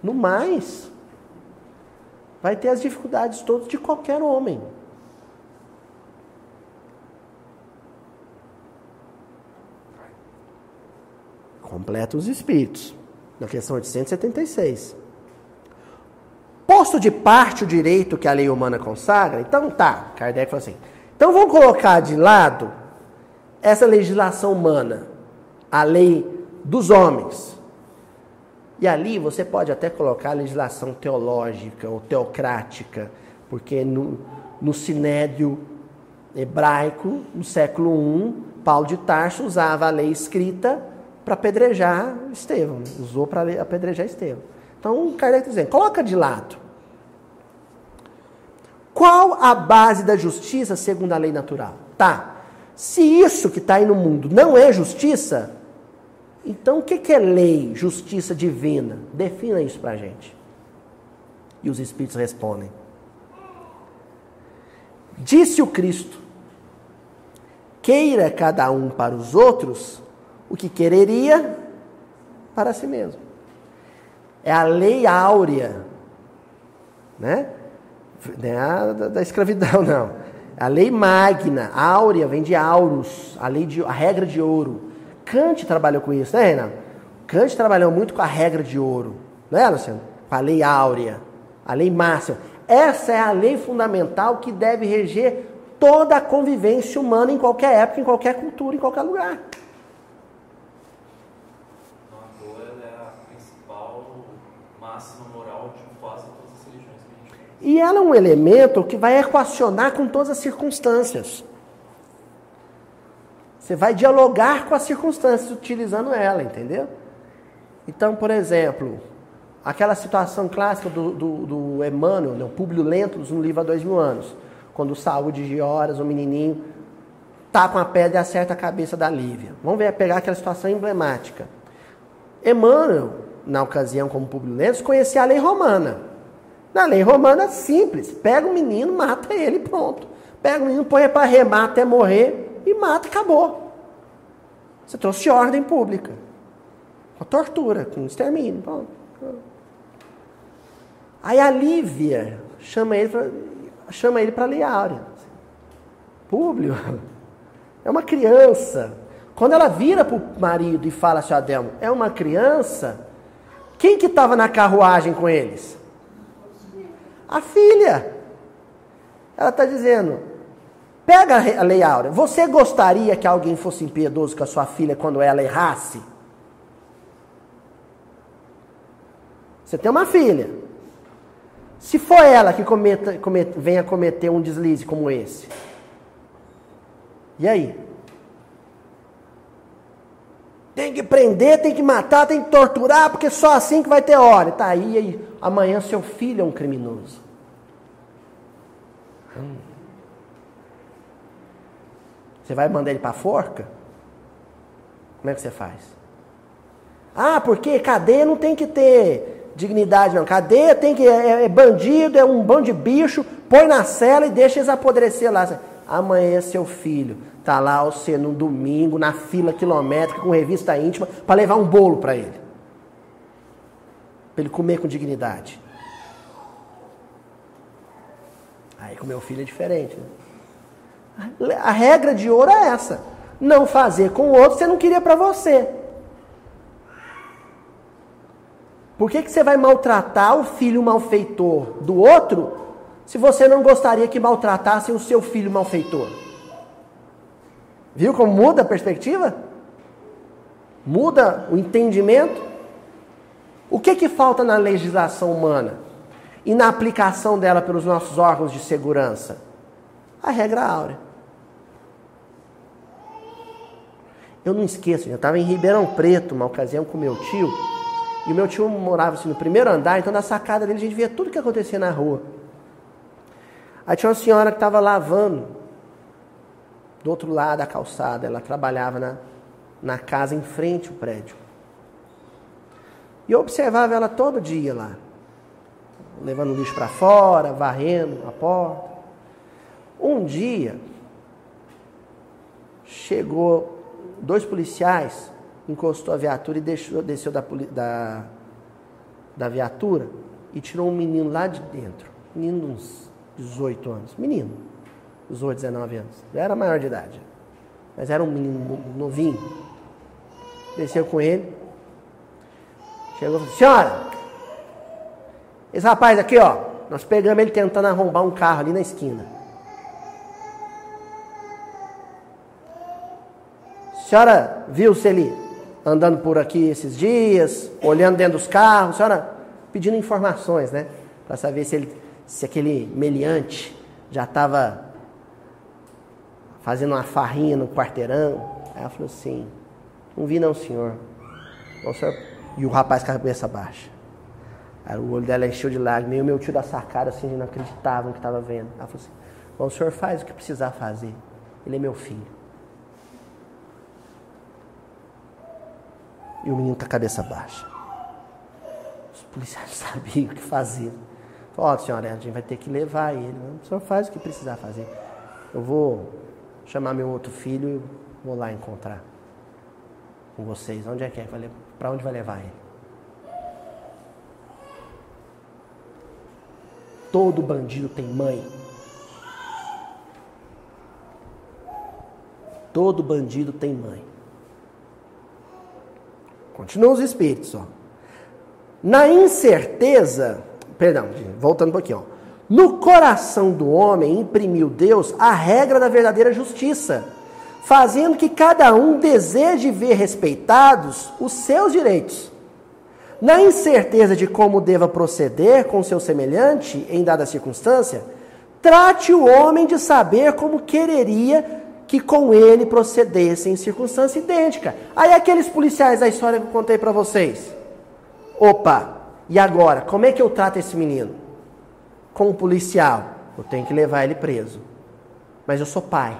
No mais, vai ter as dificuldades todas de qualquer homem. Completa os espíritos, na questão 876. Posto de parte o direito que a lei humana consagra, então tá, Kardec falou assim, então vamos colocar de lado essa legislação humana, a lei dos homens. E ali você pode até colocar a legislação teológica ou teocrática, porque no, no sinédrio hebraico, no século I, Paulo de Tarso usava a lei escrita para apedrejar Estevão, usou para apedrejar Estevão. Então, Kardec está dizendo, coloca de lado. Qual a base da justiça segundo a lei natural? Tá. Se isso que está aí no mundo não é justiça, então o que, que é lei, justiça divina? Defina isso para a gente. E os Espíritos respondem. Disse o Cristo: queira cada um para os outros o que quereria para si mesmo. É a lei áurea, né? Não é a da, da escravidão, não. A lei magna, áurea, vem de auros, a, lei de, a regra de ouro. Kant trabalhou com isso, né, Renan? Kant trabalhou muito com a regra de ouro, não é, Luciano? Com a lei áurea, a lei máxima. Essa é a lei fundamental que deve reger toda a convivência humana em qualquer época, em qualquer cultura, em qualquer lugar. E ela é um elemento que vai equacionar com todas as circunstâncias. Você vai dialogar com as circunstâncias utilizando ela, entendeu? Então, por exemplo, aquela situação clássica do, do, do Emmanuel, né, o Públio Lentulus, no livro há dois mil anos, quando saúde de horas, o menininho, tá com a pedra e acerta a cabeça da Lívia. Vamos ver, pegar aquela situação emblemática. Emmanuel, na ocasião como Públio Lentulus, conhecia a lei romana. Na lei romana, simples. Pega o menino, mata ele pronto. Pega o menino, põe para remar até morrer e mata, acabou. Você trouxe ordem pública. Com tortura, com extermínio. Pronto. Aí a Lívia chama ele para chama ele para Liária. Públio. É uma criança. Quando ela vira para o marido e fala assim, Adelmo, é uma criança, quem que estava na carruagem com eles? A filha. Ela está dizendo: pega a lei áurea. Você gostaria que alguém fosse impiedoso com a sua filha quando ela errasse? Você tem uma filha. Se for ela que cometa, cometa, venha cometer um deslize como esse, e aí? Tem que prender, tem que matar, tem que torturar, porque só assim que vai ter hora. Tá aí, aí amanhã seu filho é um criminoso. Hum. Você vai mandar ele para a forca? Como é que você faz? Ah, porque cadeia não tem que ter dignidade, não. Cadeia tem que. É, é bandido, é um bando de bicho, põe na cela e deixa eles apodrecer lá. Amanhã seu filho tá lá você no domingo, na fila quilométrica, com revista íntima, para levar um bolo para ele. Para ele comer com dignidade. Aí com meu filho é diferente. Né? A regra de ouro é essa. Não fazer com o outro você não queria para você. Por que, que você vai maltratar o filho malfeitor do outro se você não gostaria que maltratassem o seu filho malfeitor? Viu como muda a perspectiva? Muda o entendimento? O que, que falta na legislação humana e na aplicação dela pelos nossos órgãos de segurança? A regra áurea. Eu não esqueço, eu estava em Ribeirão Preto, uma ocasião com meu tio, e o meu tio morava assim, no primeiro andar, então na sacada dele a gente via tudo que acontecia na rua. Aí tinha uma senhora que estava lavando do outro lado da calçada. Ela trabalhava na, na casa em frente ao prédio. E eu observava ela todo dia lá, levando lixo para fora, varrendo a porta. Um dia, chegou dois policiais encostou a viatura e deixou, desceu da, da, da viatura e tirou um menino lá de dentro. Menino uns 18 anos. Menino. 18, 19 anos. Já era maior de idade. Mas era um menino novinho. Desceu com ele. Chegou e falou: Senhora, esse rapaz aqui, ó, nós pegamos ele tentando arrombar um carro ali na esquina. A senhora viu se ele andando por aqui esses dias, olhando dentro dos carros, a senhora pedindo informações, né? Para saber se, ele, se aquele meliante já estava fazendo uma farrinha no quarteirão. Aí ela falou assim: Não vi, não, senhor. O senhor... E o rapaz com a cabeça baixa. Aí o olho dela encheu de lágrimas. E o meu tio da sacada, assim, não acreditava no que estava vendo. Ela falou assim: Bom, o senhor faz o que precisar fazer. Ele é meu filho. E o menino com a cabeça baixa. Os policiais sabiam o que fazer. Ó, oh, senhora, a gente vai ter que levar ele. O senhor faz o que precisar fazer. Eu vou chamar meu outro filho e vou lá encontrar com vocês. Onde é que é? Para onde vai levar ele? Todo bandido tem mãe. Todo bandido tem mãe. Continua os espíritos, ó. Na incerteza, perdão, voltando um pouquinho, ó. No coração do homem imprimiu Deus a regra da verdadeira justiça, fazendo que cada um deseje ver respeitados os seus direitos. Na incerteza de como deva proceder com seu semelhante em dada circunstância, trate o homem de saber como quereria que com ele procedessem em circunstância idêntica. Aí aqueles policiais da história que eu contei para vocês. Opa, e agora? Como é que eu trato esse menino? Com um policial, eu tenho que levar ele preso. Mas eu sou pai.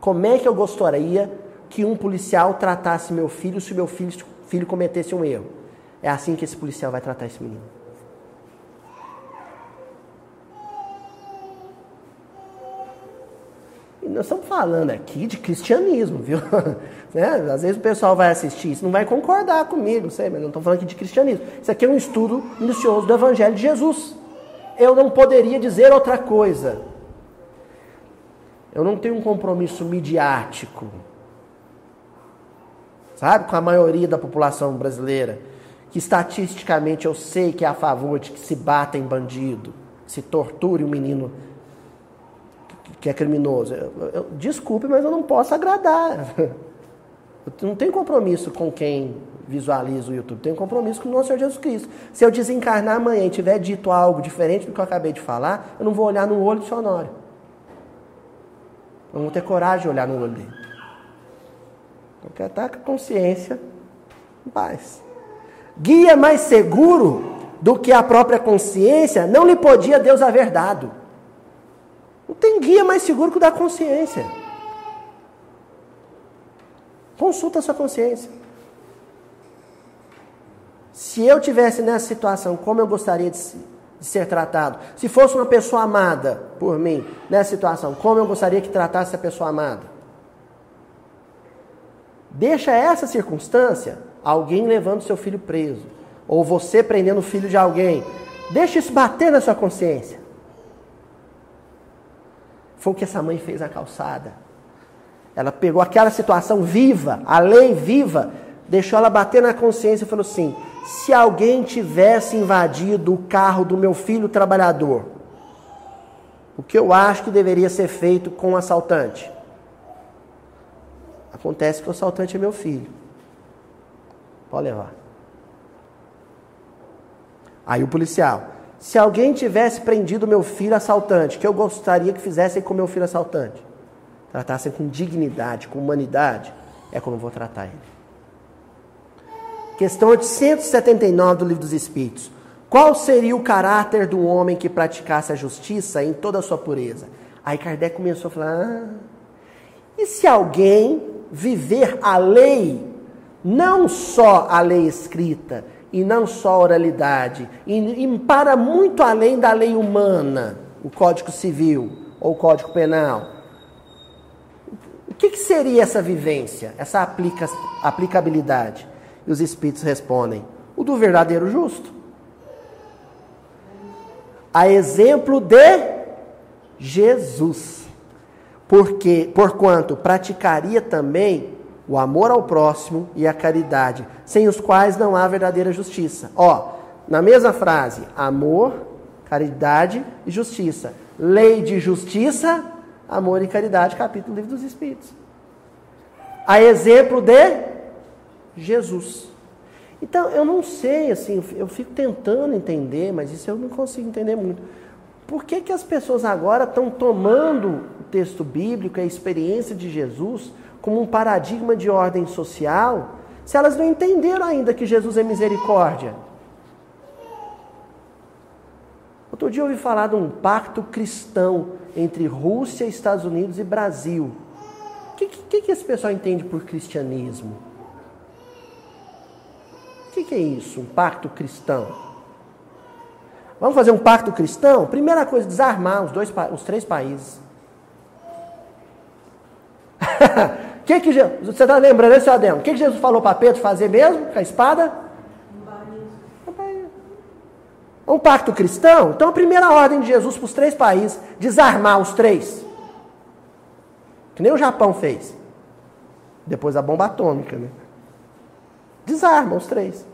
Como é que eu gostaria que um policial tratasse meu filho se meu filho, filho cometesse um erro? É assim que esse policial vai tratar esse menino. Nós estamos falando aqui de cristianismo, viu? né? Às vezes o pessoal vai assistir isso, não vai concordar comigo, sei, mas não estou falando aqui de cristianismo. Isso aqui é um estudo minucioso do Evangelho de Jesus. Eu não poderia dizer outra coisa. Eu não tenho um compromisso midiático, sabe, com a maioria da população brasileira, que estatisticamente eu sei que é a favor de que se bata em bandido, que se torture o um menino que é criminoso. Eu, eu, desculpe, mas eu não posso agradar. Eu não tenho compromisso com quem visualiza o YouTube, tenho compromisso com o nosso Senhor Jesus Cristo. Se eu desencarnar amanhã e tiver dito algo diferente do que eu acabei de falar, eu não vou olhar no olho do Sonório. Eu não vou ter coragem de olhar no olho dele. Eu quero estar com a consciência em paz. Guia mais seguro do que a própria consciência não lhe podia Deus haver dado. Não tem guia mais seguro que o da consciência. Consulta a sua consciência. Se eu tivesse nessa situação, como eu gostaria de, de ser tratado? Se fosse uma pessoa amada por mim, nessa situação, como eu gostaria que tratasse a pessoa amada? Deixa essa circunstância alguém levando seu filho preso, ou você prendendo o filho de alguém. Deixa isso bater na sua consciência. Foi o que essa mãe fez na calçada. Ela pegou aquela situação viva, a lei viva, deixou ela bater na consciência e falou assim: se alguém tivesse invadido o carro do meu filho trabalhador, o que eu acho que deveria ser feito com o assaltante? Acontece que o assaltante é meu filho. Pode levar. Aí o policial, se alguém tivesse prendido meu filho assaltante, que eu gostaria que fizessem com meu filho assaltante? Tratassem com dignidade, com humanidade, é como eu vou tratar ele. Questão 879 do Livro dos Espíritos. Qual seria o caráter do homem que praticasse a justiça em toda a sua pureza? Aí Kardec começou a falar: ah, e se alguém viver a lei, não só a lei escrita, e não só oralidade, e, e para muito além da lei humana, o Código Civil ou o Código Penal. O que, que seria essa vivência, essa aplica, aplicabilidade? E os Espíritos respondem: o do verdadeiro justo. A exemplo de Jesus. Porque, porquanto praticaria também o amor ao próximo e a caridade, sem os quais não há verdadeira justiça. Ó, na mesma frase, amor, caridade e justiça. Lei de justiça, amor e caridade, capítulo do Livro dos Espíritos. A exemplo de Jesus. Então, eu não sei, assim, eu fico tentando entender, mas isso eu não consigo entender muito. Por que, que as pessoas agora estão tomando o texto bíblico, a experiência de Jesus, como um paradigma de ordem social, se elas não entenderam ainda que Jesus é misericórdia? Outro dia eu ouvi falar de um pacto cristão entre Rússia, Estados Unidos e Brasil. O que, que, que esse pessoal entende por cristianismo? O que, que é isso, um pacto cristão? Vamos fazer um pacto cristão? Primeira coisa, desarmar os, dois, os três países. que que, você está lembrando, né, seu Adão? O que, que Jesus falou para Pedro fazer mesmo com a espada? Um pacto cristão? Então a primeira ordem de Jesus para os três países, desarmar os três. Que nem o Japão fez. Depois a bomba atômica, né? Desarma os três.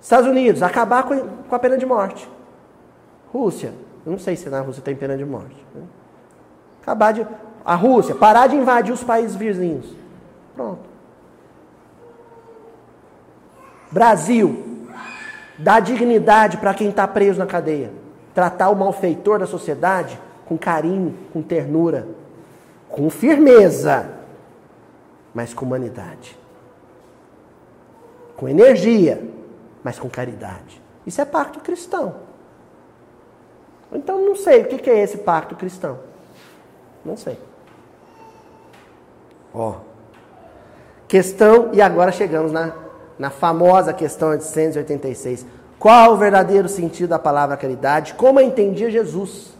Estados Unidos, acabar com, a pena de morte. Rússia, eu não sei se na Rússia tem pena de morte. Né? Acabar de. A Rússia, parar de invadir os países vizinhos. Pronto. Brasil, dar dignidade para quem está preso na cadeia, tratar o malfeitor da sociedade com carinho, com ternura, com firmeza, mas com humanidade, com energia, mas com caridade. Isso é pacto cristão. Então não sei o que é esse pacto cristão. Não sei. Ó. Questão, e agora chegamos na na famosa questão 886. Qual o verdadeiro sentido da palavra caridade? Como entendia Jesus?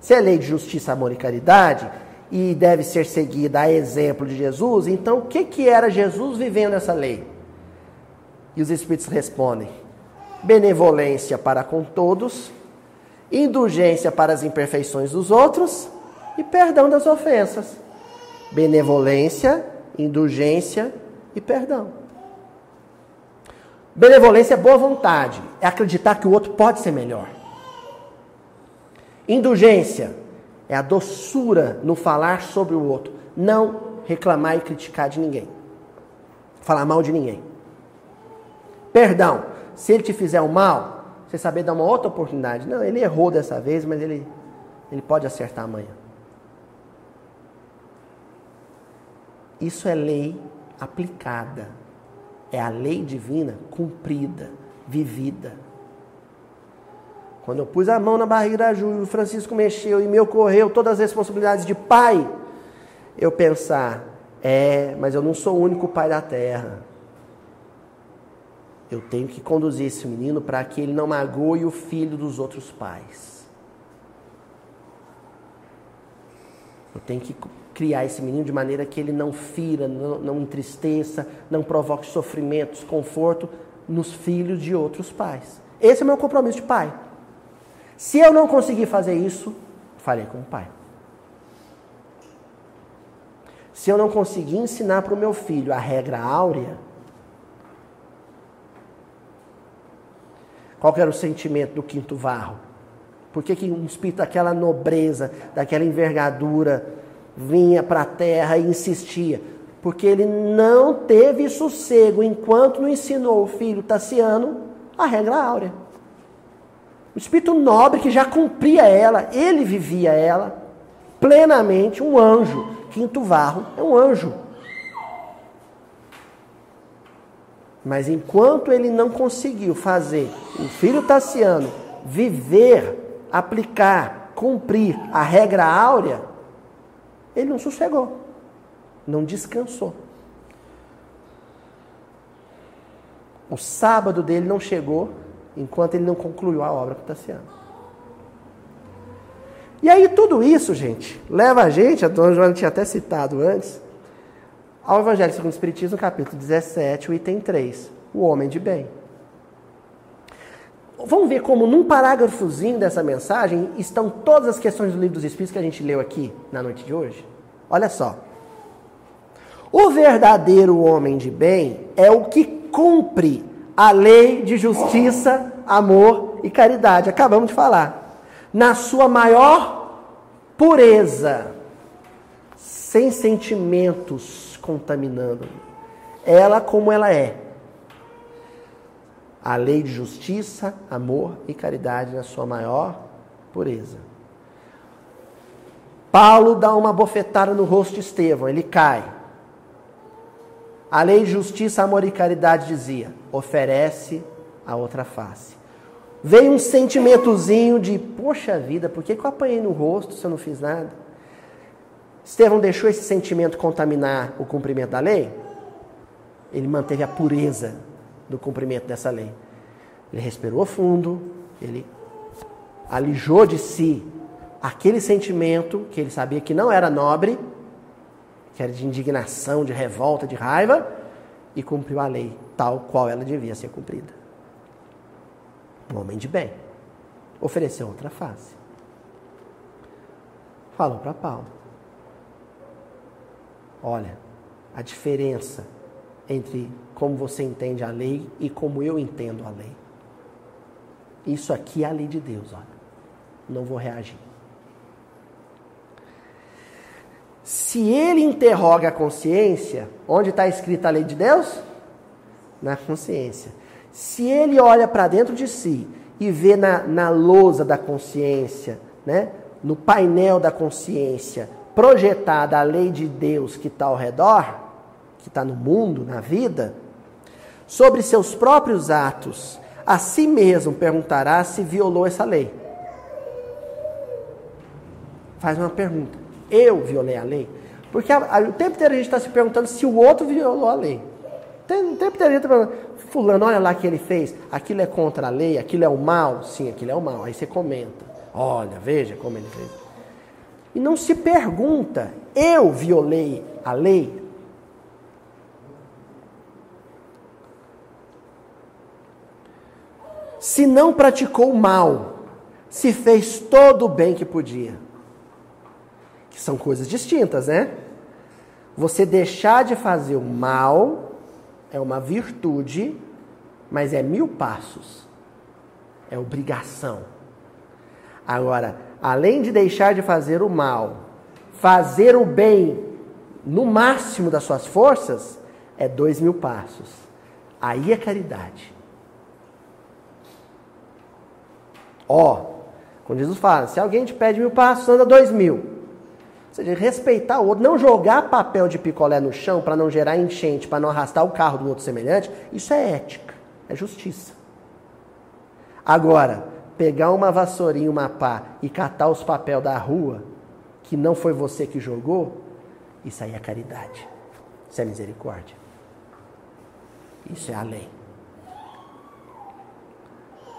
Se é lei de justiça, amor e caridade, e deve ser seguida a exemplo de Jesus, então o que, que era Jesus vivendo essa lei? E os Espíritos respondem: benevolência para com todos, indulgência para as imperfeições dos outros e perdão das ofensas. Benevolência, indulgência e perdão. Benevolência é boa vontade, é acreditar que o outro pode ser melhor. Indulgência é a doçura no falar sobre o outro, não reclamar e criticar de ninguém, falar mal de ninguém. Perdão, se ele te fizer o mal, você saber dar uma outra oportunidade. Não, ele errou dessa vez, mas ele, ele pode acertar amanhã. Isso é lei aplicada é a lei divina cumprida, vivida. Quando eu pus a mão na barriga da Ju, o Francisco mexeu e me ocorreu todas as responsabilidades de pai, eu pensar, é, mas eu não sou o único pai da terra. Eu tenho que conduzir esse menino para que ele não magoe o filho dos outros pais. Eu tenho que criar esse menino de maneira que ele não fira, não, não entristeça, não provoque sofrimento, desconforto nos filhos de outros pais. Esse é o meu compromisso de pai. Se eu não conseguir fazer isso, falei com o pai. Se eu não conseguir ensinar para o meu filho a regra áurea, qual era o sentimento do quinto varro? Por que, que um espírito daquela nobreza, daquela envergadura, vinha para a terra e insistia, porque ele não teve sossego enquanto não ensinou o filho Tassiano a regra áurea. O espírito nobre que já cumpria ela, ele vivia ela plenamente, um anjo. Quinto Varro é um anjo. Mas enquanto ele não conseguiu fazer o filho Tassiano viver, aplicar, cumprir a regra áurea, ele não sossegou, não descansou. O sábado dele não chegou enquanto ele não concluiu a obra com Tassiano. E aí tudo isso, gente, leva a gente, a Dona Joana tinha até citado antes, ao Evangelho segundo o Espiritismo, capítulo 17, o item 3, o homem de bem. Vamos ver como num parágrafozinho dessa mensagem estão todas as questões do livro dos Espíritos que a gente leu aqui na noite de hoje? Olha só. O verdadeiro homem de bem é o que cumpre a lei de justiça, amor e caridade. Acabamos de falar. Na sua maior pureza, sem sentimentos contaminando. Ela como ela é a lei de justiça, amor e caridade na sua maior pureza. Paulo dá uma bofetada no rosto de Estevão, ele cai. A lei de justiça, amor e caridade dizia: oferece a outra face. Veio um sentimentozinho de, poxa vida, por que, eu apanhei no rosto se eu não fiz nada? Estevão deixou esse sentimento contaminar o cumprimento da lei? Ele manteve a pureza do cumprimento dessa lei. Ele respirou fundo, ele alijou de si aquele sentimento que ele sabia que não era nobre, que era de indignação, de revolta, de raiva, e cumpriu a lei tal qual ela devia ser cumprida. Um homem de bem. Ofereceu outra face. Falou para Paulo: Olha, a diferença entre como você entende a lei e como eu entendo a lei. Isso aqui é a lei de Deus, olha. Não vou reagir. Se ele interroga a consciência, onde está escrita a lei de Deus? Na consciência. Se ele olha para dentro de si e vê na, na lousa da consciência, né, no painel da consciência, projetada a lei de Deus que está ao redor, que está no mundo, na vida, sobre seus próprios atos, a si mesmo perguntará se violou essa lei. Faz uma pergunta: eu violei a lei? Porque a, a, o tempo inteiro a gente está se perguntando se o outro violou a lei. O tempo inteiro a gente perguntando: Fulano, olha lá o que ele fez, aquilo é contra a lei, aquilo é o mal? Sim, aquilo é o mal. Aí você comenta: olha, veja como ele fez. E não se pergunta: eu violei a lei? Se não praticou mal, se fez todo o bem que podia. Que são coisas distintas, né? Você deixar de fazer o mal é uma virtude, mas é mil passos. É obrigação. Agora, além de deixar de fazer o mal, fazer o bem no máximo das suas forças, é dois mil passos. Aí é caridade. Ó, quando Jesus fala, se alguém te pede mil passos, anda dois mil. Ou seja, respeitar o outro, não jogar papel de picolé no chão para não gerar enchente, para não arrastar o carro do outro semelhante, isso é ética, é justiça. Agora, pegar uma vassourinha, uma pá e catar os papéis da rua, que não foi você que jogou, isso aí é caridade. Isso é misericórdia. Isso é a lei.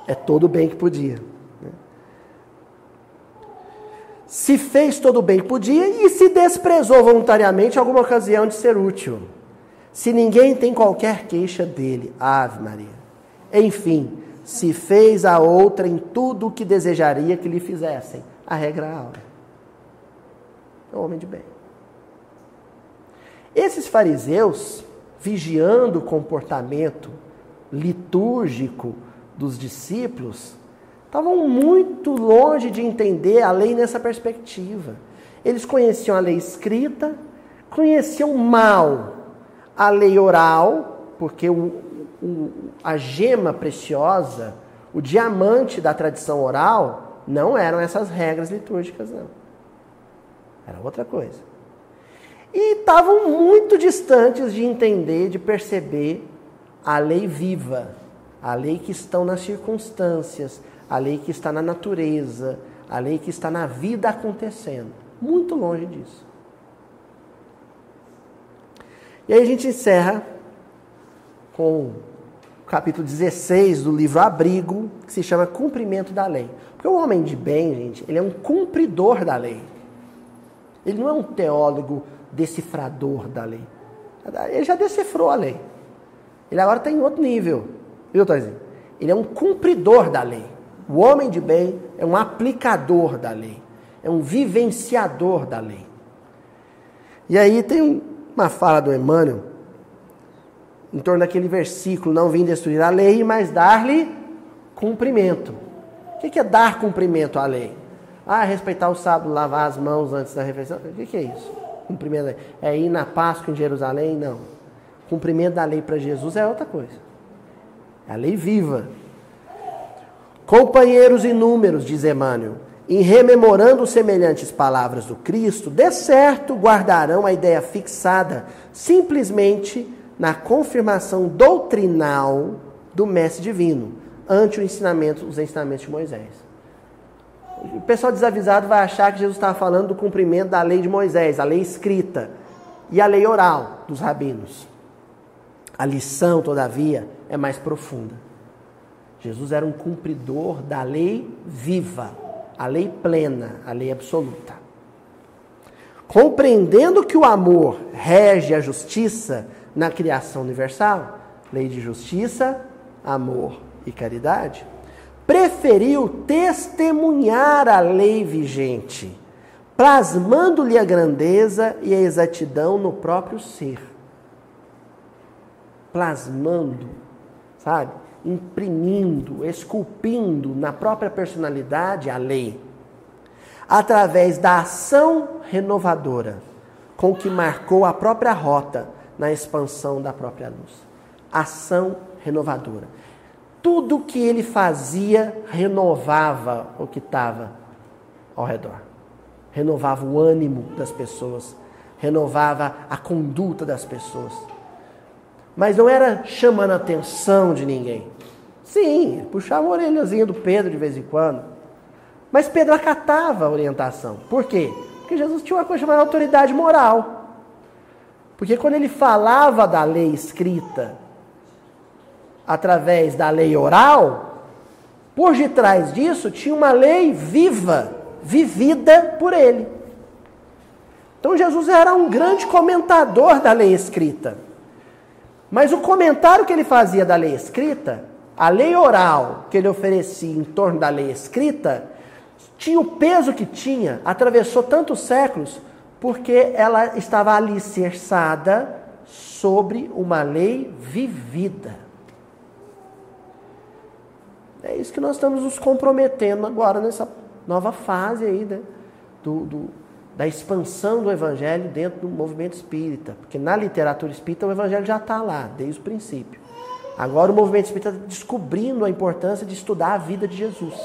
É todo o bem que podia. Se fez todo o bem que podia e se desprezou voluntariamente alguma ocasião de ser útil. Se ninguém tem qualquer queixa dele, Ave Maria. Enfim, se fez a outra em tudo o que desejaria que lhe fizessem. A regra aula. É um homem de bem. Esses fariseus, vigiando o comportamento litúrgico dos discípulos, estavam muito longe de entender a lei nessa perspectiva. Eles conheciam a lei escrita, conheciam mal a lei oral, porque o, o, a gema preciosa, o diamante da tradição oral, não eram essas regras litúrgicas, não. Era outra coisa. E estavam muito distantes de entender, de perceber a lei viva, a lei que estão nas circunstâncias, a lei que está na natureza, a lei que está na vida acontecendo. Muito longe disso. E aí a gente encerra com capítulo 16 do livro Abrigo, que se chama Cumprimento da Lei. Porque o homem de bem, gente, ele é um cumpridor da lei. Ele não é um teólogo decifrador da lei. Ele já decifrou a lei. Ele agora está em outro nível. Viu, Toizinho? Ele é um cumpridor da lei. O homem de bem é um aplicador da lei. É um vivenciador da lei. E aí tem uma fala do Emmanuel em torno daquele versículo: Não vim destruir a lei, mas dar-lhe cumprimento. O que é dar cumprimento à lei? Ah, respeitar o sábado, lavar as mãos antes da refeição. O que é isso? Cumprimento da lei. É ir na Páscoa em Jerusalém? Não. Cumprimento da lei para Jesus é outra coisa. É a lei viva. Companheiros inúmeros, diz Emmanuel, em rememorando semelhantes palavras do Cristo, de certo guardarão a ideia fixada simplesmente na confirmação doutrinal do Mestre Divino, ante ensinamento, os ensinamentos de Moisés. O pessoal desavisado vai achar que Jesus estava falando do cumprimento da lei de Moisés, a lei escrita, e a lei oral dos rabinos. A lição, todavia, é mais profunda. Jesus era um cumpridor da lei viva, a lei plena, a lei absoluta. Compreendendo que o amor rege a justiça na criação universal, lei de justiça, amor e caridade, preferiu testemunhar a lei vigente, plasmando-lhe a grandeza e a exatidão no próprio ser. Plasmando, sabe? Imprimindo, esculpindo na própria personalidade a lei, através da ação renovadora com que marcou a própria rota na expansão da própria luz. Ação renovadora tudo que ele fazia renovava o que estava ao redor. Renovava o ânimo das pessoas, renovava a conduta das pessoas. Mas não era chamando a atenção de ninguém. Sim, puxava a orelhazinha do Pedro de vez em quando. Mas Pedro acatava a orientação. Por quê? Porque Jesus tinha uma coisa chamada autoridade moral. Porque quando ele falava da lei escrita, através da lei oral, por detrás disso tinha uma lei viva, vivida por ele. Então Jesus era um grande comentador da lei escrita. Mas o comentário que ele fazia da lei escrita, a lei oral que ele oferecia em torno da lei escrita, tinha o peso que tinha, atravessou tantos séculos, porque ela estava alicerçada sobre uma lei vivida. É isso que nós estamos nos comprometendo agora nessa nova fase aí, né? Do, do, da expansão do evangelho dentro do movimento espírita. Porque na literatura espírita o evangelho já está lá, desde o princípio. Agora o movimento espírita está descobrindo a importância de estudar a vida de Jesus.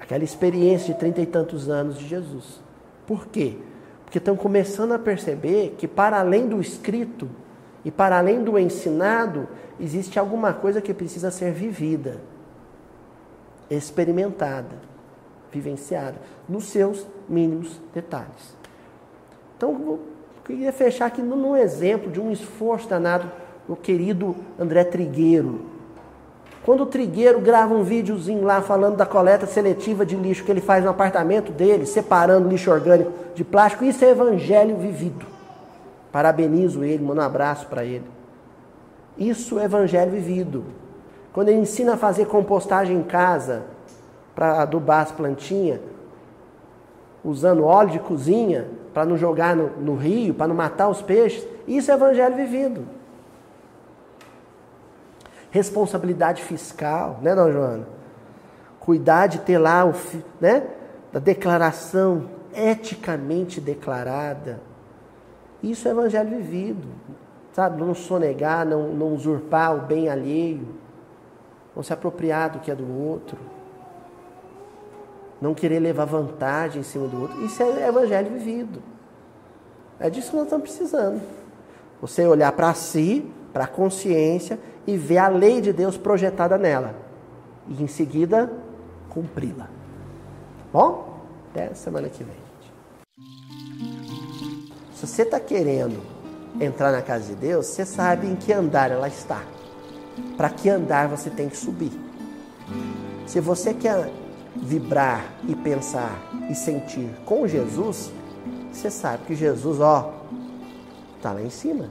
Aquela experiência de trinta e tantos anos de Jesus. Por quê? Porque estão começando a perceber que, para além do escrito e para além do ensinado, existe alguma coisa que precisa ser vivida, experimentada, vivenciada, nos seus mínimos detalhes. Então, queria fechar aqui num exemplo de um esforço danado do querido André Trigueiro. Quando o Trigueiro grava um videozinho lá falando da coleta seletiva de lixo que ele faz no apartamento dele, separando lixo orgânico de plástico, isso é evangelho vivido. Parabenizo ele, mando um abraço para ele. Isso é evangelho vivido. Quando ele ensina a fazer compostagem em casa para adubar as plantinhas, usando óleo de cozinha para não jogar no, no rio, para não matar os peixes, isso é evangelho vivido. Responsabilidade fiscal, né, dona Joana? Cuidar de ter lá o, né, da declaração eticamente declarada. Isso é evangelho vivido sabe? Não sonegar, não, não usurpar o bem alheio, não se apropriar do que é do outro, não querer levar vantagem em cima do outro. Isso é evangelho vivido. É disso que nós estamos precisando. Você olhar para si, para a consciência e ver a lei de Deus projetada nela. E em seguida, cumpri-la. Bom? Até semana que vem. Se você está querendo entrar na casa de Deus, você sabe em que andar ela está. Para que andar você tem que subir. Se você quer vibrar e pensar e sentir com Jesus, você sabe que Jesus, ó, está lá em cima.